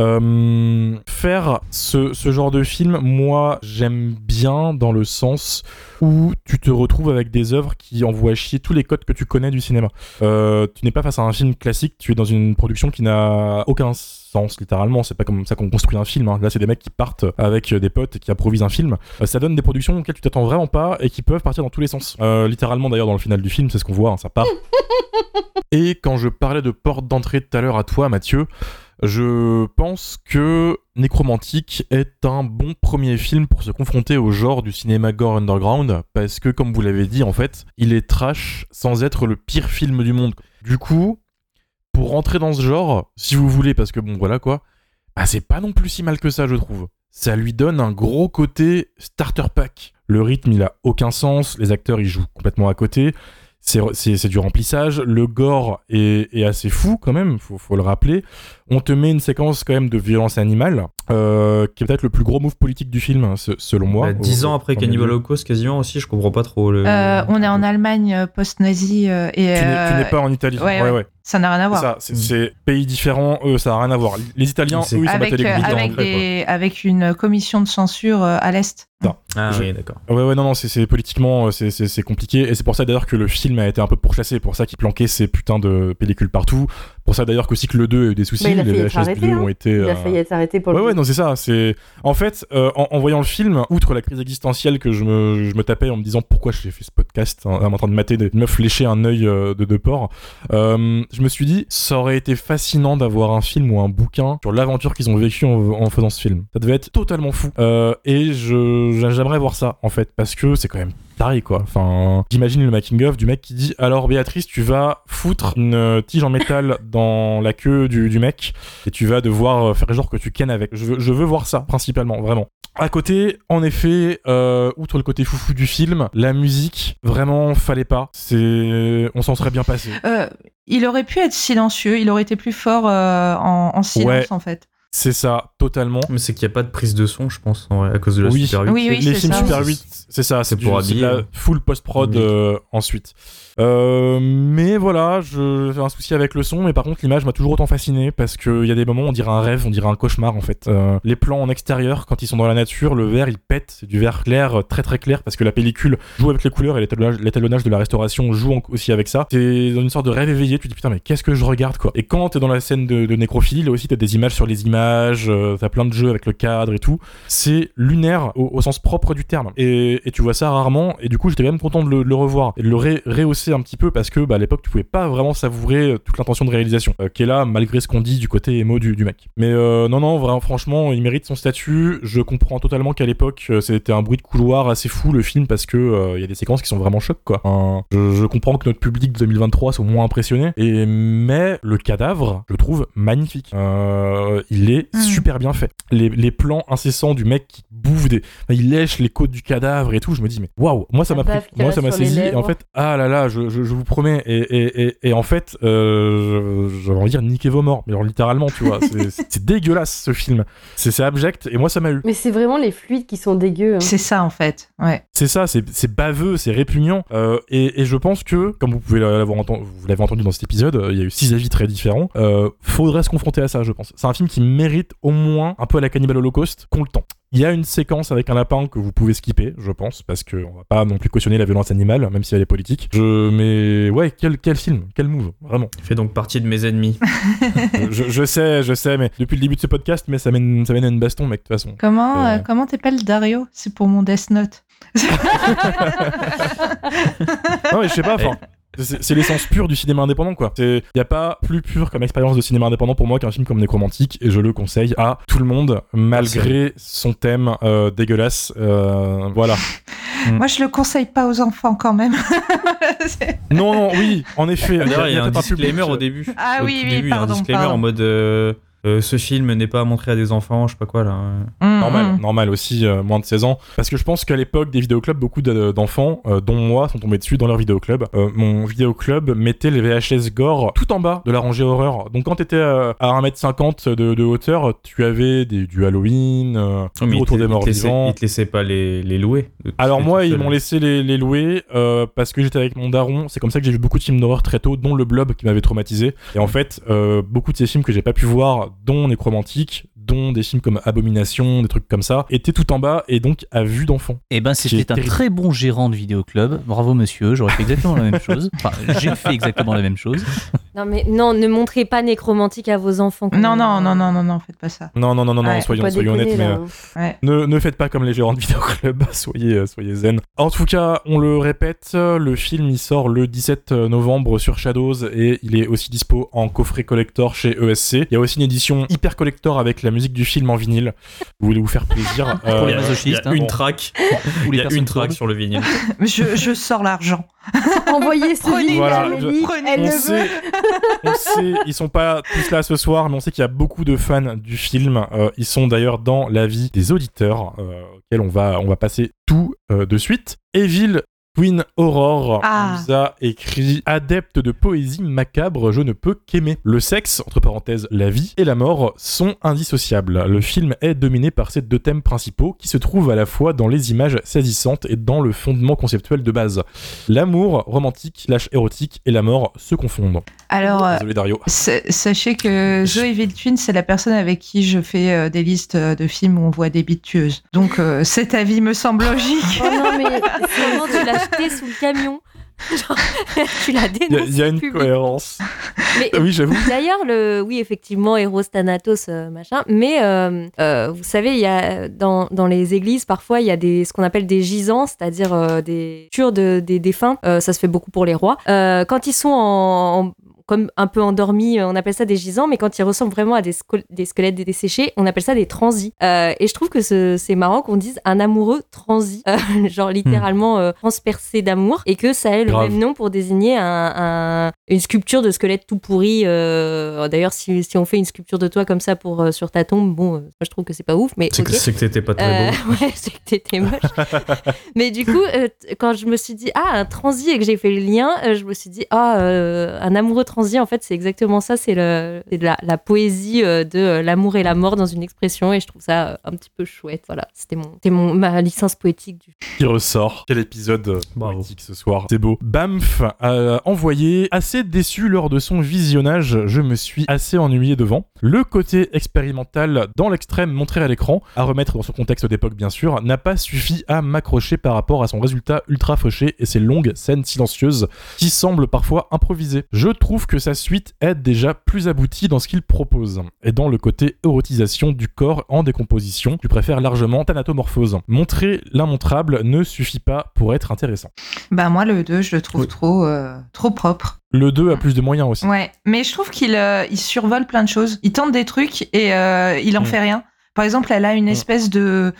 Faire ce, ce genre de film, moi, j'aime bien dans le sens où tu te retrouves avec des œuvres qui envoient chier tous les codes que tu connais du cinéma. Euh, tu n'es pas face à un film classique, tu es dans une production qui n'a aucun sens littéralement. C'est pas comme ça qu'on construit un film. hein. Là, c'est des mecs qui partent avec des potes et qui improvisent un film. Euh, ça donne des productions auxquelles tu t'attends vraiment pas et qui peuvent partir dans tous les sens. Euh, littéralement d'ailleurs dans le final du film, c'est ce qu'on voit, hein, ça part. et quand je parlais de porte d'entrée tout à l'heure à toi, Mathieu, je pense que Nécromantique est un bon premier film pour se confronter au genre du cinéma gore underground, parce que comme vous l'avez dit, en fait, il est trash sans être le pire film du monde. Du coup, pour rentrer dans ce genre, si vous voulez, parce que bon voilà quoi, ah, c'est pas non plus si mal que ça, je trouve. Ça lui donne un gros côté starter pack. Le rythme, il a aucun sens, les acteurs, ils jouent complètement à côté. C'est du remplissage. Le gore est, est assez fou quand même, faut, faut le rappeler. On te met une séquence quand même de violence animale, euh, qui est peut-être le plus gros move politique du film, hein, se- selon moi. Bah, Dix Au- ans après Cannibal. Holocaust, quasiment aussi, je comprends pas trop le. Euh, on est en Allemagne euh, post-nazi euh, et Tu n'es euh, pas en Italie. ouais, Ouais, ouais. ouais. ça n'a rien à voir. ça, c'est- pays différents, eux, ça a rien à voir. Les Italiens, eux, ils s'en battaient les avec, des- avec une commission de censure à l'Est. Ah Je- oui, d'accord. Ouais, ouais, non, non, c'est- politiquement, c'est- compliqué. Et c'est pour ça d'ailleurs que le film a été un peu pourchassé. Pour ça qu'il planquait ces putains de pellicules partout. Pour ça d'ailleurs qu'aussi que le 2 a eu des soucis. Les VHS arrêté, 2 hein. ont été. Il a euh, failli être arrêté pour le Ouais, coup. ouais, non, c'est ça. C'est en fait, euh, en, en voyant le film, outre la crise existentielle que je me, je me tapais en me disant pourquoi j'ai fait ce podcast, hein, en train de mater des meufs lécher un œil euh, de, de porc, euh, je me suis dit, ça aurait été fascinant d'avoir un film ou un bouquin sur l'aventure qu'ils ont vécue en, en faisant ce film. Ça devait être totalement fou. Et je, j'aimerais voir ça, en fait, parce que c'est quand même taré, quoi. Enfin, j'imagine le making of du mec qui dit alors Béatrice, tu vas foutre une euh, tige en métal dans la queue du, du mec et tu vas devoir euh, faire genre que tu kennes avec. Je veux, je veux voir ça principalement, vraiment. À côté, en effet, euh, outre le côté foufou du film, la musique, vraiment, fallait pas. C'est, on s'en serait bien passé. Euh, il aurait pu être silencieux, il aurait été plus fort euh, en, en silence Ouais. en fait. C'est ça, totalement. Mais c'est qu'il n'y a pas de prise de son, je pense, en vrai, à cause de la Oui. Super 8. Oui, oui, les c'est films ça. Super 8, c'est ça, c'est du- pour c'est de la habiller. full post-prod Oui. euh, ensuite. Euh, mais voilà, j'ai un souci avec le son, mais par contre l'image m'a toujours autant fasciné parce qu'il y a des moments on dirait un rêve, on dirait un cauchemar en fait. Euh, les plans en extérieur, quand ils sont dans la nature, le verre il pète, c'est du verre clair, euh, très très clair parce que la pellicule joue avec les couleurs et l'étalonnage de la restauration joue aussi avec ça. C'est dans une sorte de rêve éveillé, tu te dis putain mais qu'est-ce que je regarde quoi? Et quand t'es dans la scène de, de nécrophilie, là aussi t'as des images sur les images, t'as plein de jeux avec le cadre et tout. C'est lunaire au, sens propre du terme. Et, tu vois ça rarement, et du coup j'étais même content de le, revoir et de le ré- un petit peu parce que bah, à l'époque tu pouvais pas vraiment savourer euh, toute l'intention de réalisation euh, qui est là malgré ce qu'on dit du côté émo du, du mec. Mais euh, non, non, vraiment, franchement, il mérite son statut. Je comprends totalement qu'à l'époque c'était un bruit de couloir assez fou le film parce que il y a des séquences qui sont vraiment chocs quoi. Je, je comprends que notre public de 2023 soit moins impressionné, et, mais le cadavre, je le trouve magnifique. Il est Mm. super bien fait. Les, les plans incessants du mec qui bouffe des. enfin, il lèche les côtes du cadavre et tout, je me dis, mais waouh, moi ça m'a pris. Moi ça m'a saisi, et en fait, ah là là, je, je, je vous promets, et, et, et, et en fait, euh, j'avais envie de dire niquez vos morts, mais alors littéralement, tu vois, c'est- dégueulasse ce film. C'est abject, et moi ça m'a eu. Mais c'est vraiment les fluides qui sont dégueux. hein. C'est ça en fait. Ouais. C'est ça, c'est baveux, c'est répugnant. Euh, et, et je pense que, comme vous pouvez l'avoir entendu, vous l'avez entendu dans cet épisode, euh, il y a eu six avis très différents. Euh, faudrait se confronter à ça, je pense. C'est un film qui mérite au moins, un peu à la Cannibal Holocaust, qu'on le temps. Il y a une séquence avec un lapin que vous pouvez skipper, je pense, parce qu'on va pas non plus cautionner la violence animale, même si elle est politique. Je... Mais ouais, quel, quel film, quel move, vraiment. Il fait donc partie de mes ennemis. je, je, sais, je sais, mais depuis le début de ce podcast, mais ça mène, ça mène à une baston, mec, de toute façon. Comment euh... comment t'appelles Dario? C'est pour mon Death Note. non, mais je sais pas, enfin. C'est l'essence pure du cinéma indépendant, quoi. Il n'y a pas plus pur comme expérience de cinéma indépendant pour moi qu'un film comme Nécromantique, et je le conseille à tout le monde, malgré son thème euh, dégueulasse. Euh, voilà. Moi, je le conseille pas aux enfants quand même. non, non, oui, en effet. D'ailleurs, il y a, un disclaimer au début. Ah au oui, oui, début, pardon, il y a un disclaimer pardon. en mode. euh, euh, ce film n'est pas montré à des enfants, je sais pas quoi là. Mm, Normal, mm. normal aussi, euh, moins de 16 ans. Parce que je pense qu'à l'époque des vidéoclubs, beaucoup de- d'enfants, euh, dont moi, sont tombés dessus dans leur vidéoclub. Euh, mon vidéoclub mettait les VHS gore tout en bas de la rangée horreur. Donc quand t'étais euh, à 1m50 de, de hauteur, tu avais des, du Halloween, euh, Oh, du Retour des morts vivants. Il te laissait pas les, les louer. Alors moi, ils m'ont laissé les, les louer euh, parce que j'étais avec mon daron. C'est comme ça que j'ai vu beaucoup de films d'horreur très tôt, dont Le Blob qui m'avait traumatisé. Et en fait, euh, beaucoup de ces films que j'ai pas pu voir, dont Nécromantique, dont des films comme Abomination, des trucs comme ça, étaient tout en bas et donc à vue d'enfant. Eh ben, c'était un terrible. très bon gérant de vidéoclub. Bravo, monsieur. J'aurais fait exactement la même chose. Enfin, j'ai fait exactement la même chose. Non, mais non, ne montrez pas nécromantique à vos enfants. Non, non, non, non, non, non, faites pas ça. Non, non, non, non, non, Ouais, soyons, soyons honnêtes, mais euh, Ouais. ne, ne faites pas comme les gérants de vidéoclub, soyez, euh, soyez zen. En tout cas, on le répète, le film il sort le 17 novembre sur Shadows et il est aussi dispo en coffret collector chez ESC. Il y a aussi une édition hyper collector avec la musique du film en vinyle. Vous voulez vous faire plaisir Pour les Euh, masochistes, a hein. une Bon. track. Il les y a une track sourdes. sur le vinyle. Je, je sors l'argent. Envoyez ce Prenez, voilà, je- on le sait, veut. on sait, ils sont pas tous là ce soir, mais on sait qu'il y a beaucoup de fans du film. Euh, ils sont d'ailleurs dans l'avis des auditeurs, euh, auxquels on va, on va passer tout euh, de suite. Evil Queen Aurore Ah. nous a écrit Adepte de poésie macabre, je ne peux qu'aimer. Le sexe, entre parenthèses la vie, et la mort sont indissociables. Le film est dominé par ces deux thèmes principaux qui se trouvent à la fois dans les images saisissantes et dans le fondement conceptuel de base. L'amour romantique, slash érotique et la mort se confondent. Alors, euh, Désolé Dario. sa- sachez que Zoé Viltwin, c'est la personne avec qui je fais euh, des listes euh, de films où on voit des bites tueuses. Donc, euh, cet avis me semble logique. Oh non, mais Comment tu l'as jeté sous le camion Genre, Tu l'as dénoncé il y, a une cohérence. Mais oui, j'avoue. D'ailleurs, le, oui, effectivement, Eros Thanatos, machin. Mais euh, euh, vous savez, il y a dans, dans les églises parfois il y a des ce qu'on appelle des gisants, c'est-à-dire euh, des tueurs de, des défunts. Euh, ça se fait beaucoup pour les rois. Euh, quand ils sont en, en- comme un peu endormis, euh, on appelle ça des gisants, mais quand ils ressemblent vraiment à des, squel- des squelettes desséchés, on appelle ça des transis. Euh, et je trouve que ce- c'est marrant qu'on dise un amoureux transi, Euh, genre littéralement euh, transpercé d'amour, et que ça ait le Grave. même nom pour désigner un, un- une sculpture de squelette tout pourri. D'ailleurs, si, si on fait une sculpture de toi comme ça pour sur ta tombe, bon, moi je trouve que c'est pas ouf, mais C'est que, que t'étais pas très beau. ouais, c'est que t'étais moche. Mais du coup, quand je me suis dit, ah, un transi et que j'ai fait le lien, je me suis dit, ah, un amoureux transi, en fait, c'est exactement ça. C'est le- c'est de la, la poésie euh, de euh, l'amour et la mort dans une expression et je trouve ça euh, un petit peu chouette. Voilà, c'était mon, c'était mon, ma licence poétique du qui ressort? Quel épisode Bravo. poétique ce soir? C'est beau. Bamf a envoyé assez déçu lors de son visionnage. Je me suis assez ennuyé devant. Le côté expérimental dans l'extrême montré à l'écran, à remettre dans son contexte d'époque bien sûr, n'a pas suffi à m'accrocher par rapport à son résultat ultra fauché et ses longues scènes silencieuses qui semblent parfois improvisées. Je trouve que sa suite est déjà plus aboutie dans ce qu'il propose et dans le côté érotisation du corps en décomposition. Je préfère largement Thanatomorphose. Montrer l'immontrable ne suffit pas pour être intéressant. Bah, moi, le 2, je le trouve Oui. trop, euh, trop propre. Le 2 a plus de moyens aussi. Ouais, mais je trouve qu'il euh, il survole plein de choses. Il tente des trucs et euh, il en Mm. fait rien. Par exemple, elle a une Mm. espèce de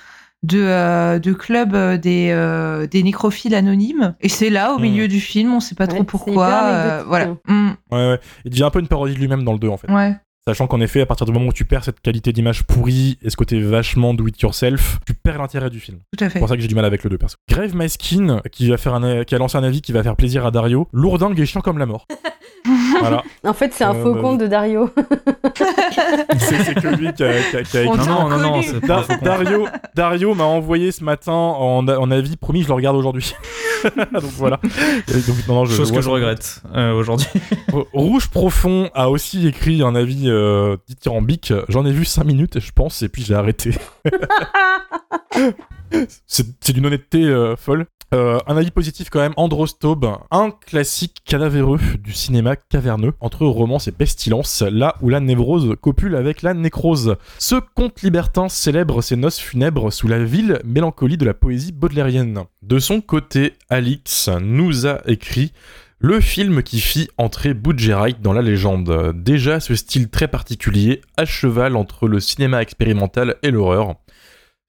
de, euh, de club euh, des, euh, des nécrophiles anonymes et c'est là au Mm. milieu du film, on sait pas Ouais, trop c'est pourquoi. euh, voilà. hein. Mm, Ouais, ouais. Il devient un peu une parodie de lui-même dans le 2 en fait. ouais. Sachant qu'en effet, à partir du moment où tu perds cette qualité d'image pourrie et ce côté vachement do it yourself, tu perds l'intérêt du film. Tout à C'est fait. pour ça que j'ai du mal avec le 2 perso. Grave My Skin, qui, va faire un, qui a lancé un avis qui va faire plaisir à Dario, lourdingue et chiant comme la mort. voilà. En fait, c'est un Euh, faux bah, compte de Dario. C'est c'est que lui qui a, qui a- qui a On écrit. Non, non, non, c'est pas. Dario, Dario m'a envoyé ce matin en, en avis, promis, je le regarde aujourd'hui. donc voilà. Donc, non, non, je, Chose je que je regrette euh, aujourd'hui. Rouge Profond a aussi écrit un avis euh, dithyrambique. J'en ai vu 5 minutes, je pense, et puis j'ai arrêté. c'est c'est d'une honnêteté euh, folle. Euh, un avis positif quand même, Androstobe, un classique cadavéreux du cinéma caverneux, entre romance et pestilence, là où la névrose copule avec la nécrose. Ce conte libertin célèbre ses noces funèbres sous la ville mélancolie de la poésie baudelairienne. De son côté, Alix nous a écrit le film qui fit entrer Budgerite dans la légende. Déjà ce style très particulier, à cheval entre le cinéma expérimental et l'horreur.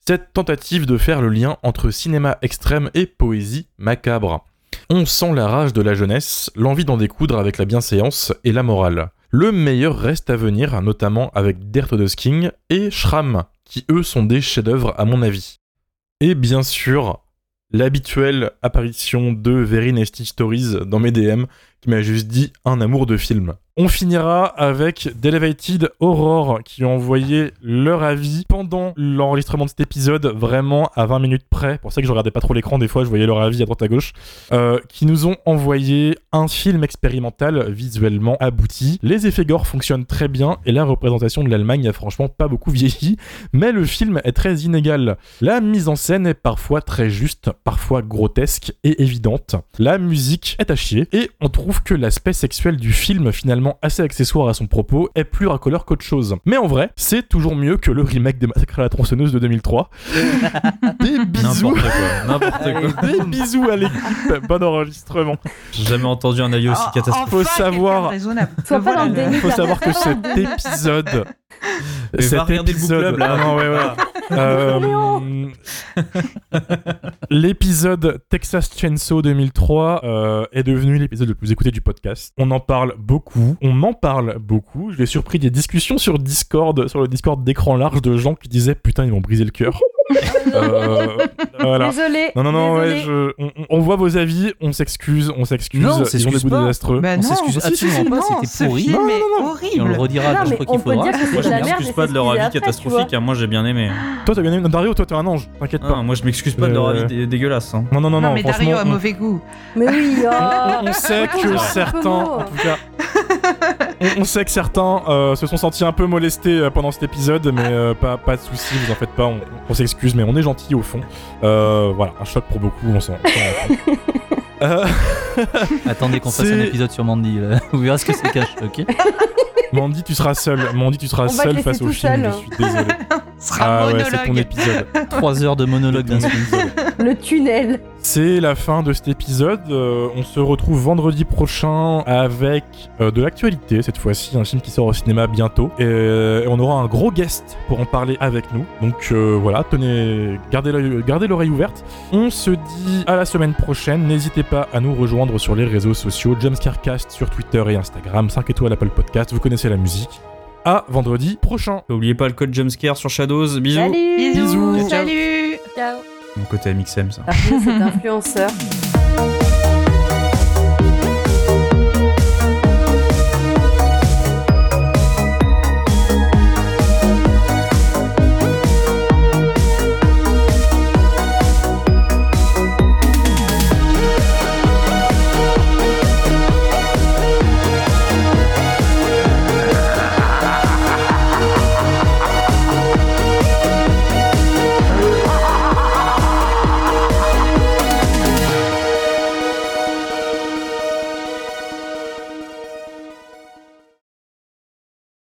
Cette tentative de faire le lien entre cinéma extrême et poésie macabre. On sent la rage de la jeunesse, l'envie d'en découdre avec la bienséance et la morale. Le meilleur reste à venir, notamment avec Der Todesking et Schramm, qui eux sont des chefs-d'œuvre à mon avis. Et bien sûr, l'habituelle apparition de Very Nasty Stories dans mes DM qui m'a juste dit un amour de film. On finira avec d'Elevated Horror qui ont envoyé leur avis pendant l'enregistrement de cet épisode, vraiment à 20 minutes près. Pour ça que je regardais pas trop l'écran, des fois je voyais leur avis à droite à gauche. Euh, qui nous ont envoyé un film expérimental visuellement abouti. Les effets gore fonctionnent très bien et la représentation de l'Allemagne a franchement pas beaucoup vieilli, mais le film est très inégal. La mise en scène est parfois très juste, parfois grotesque et évidente. La musique est à chier et on trouve que l'aspect sexuel du film, finalement assez accessoire à son propos, est plus racoleur qu'autre chose. Mais en vrai, c'est toujours mieux que le remake de Massacre à la tronçonneuse de 2003. Des bisous. N'importe quoi. N'importe quoi. Des bisous à l'équipe. Bon enregistrement. J'ai jamais entendu un avis aussi Oh, catastrophique. Faut savoir-. Faut savoir que cet épisode. Club, là. Ah non, ouais, ouais. Euh, l'épisode Texas Chainsaw 2003 euh, est devenu l'épisode le plus écouté du podcast. On en parle beaucoup, on m'en parle beaucoup. J'ai surpris des discussions sur Discord, sur le Discord d'écran large de gens qui disaient putain ils m'ont brisé le cœur. Euh, voilà. Désolé. Non non non, ouais, je- on, on- on voit vos avis, on s'excuse, on s'excuse. Non, on ils ont des s'excuse goûts pas. désastreux. Bah On non, s'excuse si, absolument si, pas, non, c'était ce pourri. film Non, est non, non. horrible. Et on le redira Non, chaque mais fois on qu'il peut faudra. dire que c'est Moi, de je la merde. m'excuse et pas c'est de leur ce avis après, catastrophique. hein, Moi, j'ai bien aimé. Toi t'as bien aimé Dario, toi t'es un ange, t'inquiète Ah, pas. moi, je m'excuse pas de leur Euh, avis dé- dégueulasse. hein. Non non non Non, non, mais franchement. Dario a on- mauvais goût. Mais oui, oh. on, on sait que certains, en tout cas, on, on sait que certains euh, se sont sentis un peu molestés euh, pendant cet épisode, mais euh, pas, pas de soucis, vous en faites pas, on, on s'excuse, mais on est gentil au fond. Euh, voilà, un choc pour beaucoup, on s'en. on. Euh, Attendez qu'on fasse un épisode sur Mandy. Là. Vous verrez ce que c'est cache, ok Mandy, tu seras seul. Mandy, tu seras On seul face au film. seul. Je suis désolé. Ce sera Ah ouais, c'est ton monologue. épisode. Trois heures de monologue d'un seul. Le tunnel. C'est la fin de cet épisode. Euh, on se retrouve vendredi prochain avec euh, de l'actualité, cette fois-ci, un film qui sort au cinéma bientôt. Et, euh, on aura un gros guest pour en parler avec nous. Donc euh, voilà, tenez, gardez l'oreille ouverte. On se dit à la semaine prochaine. N'hésitez pas à nous rejoindre sur les réseaux sociaux, Jumpscarecast sur Twitter et Instagram, 5 étoiles Apple Podcast, vous connaissez la musique. À vendredi prochain. N'oubliez pas le code jumpscare sur Shadows. Bisous. Salut. Bisous. Bisous. Salut. Ciao mon côté MXM, ça. Ah, oui, influenceur.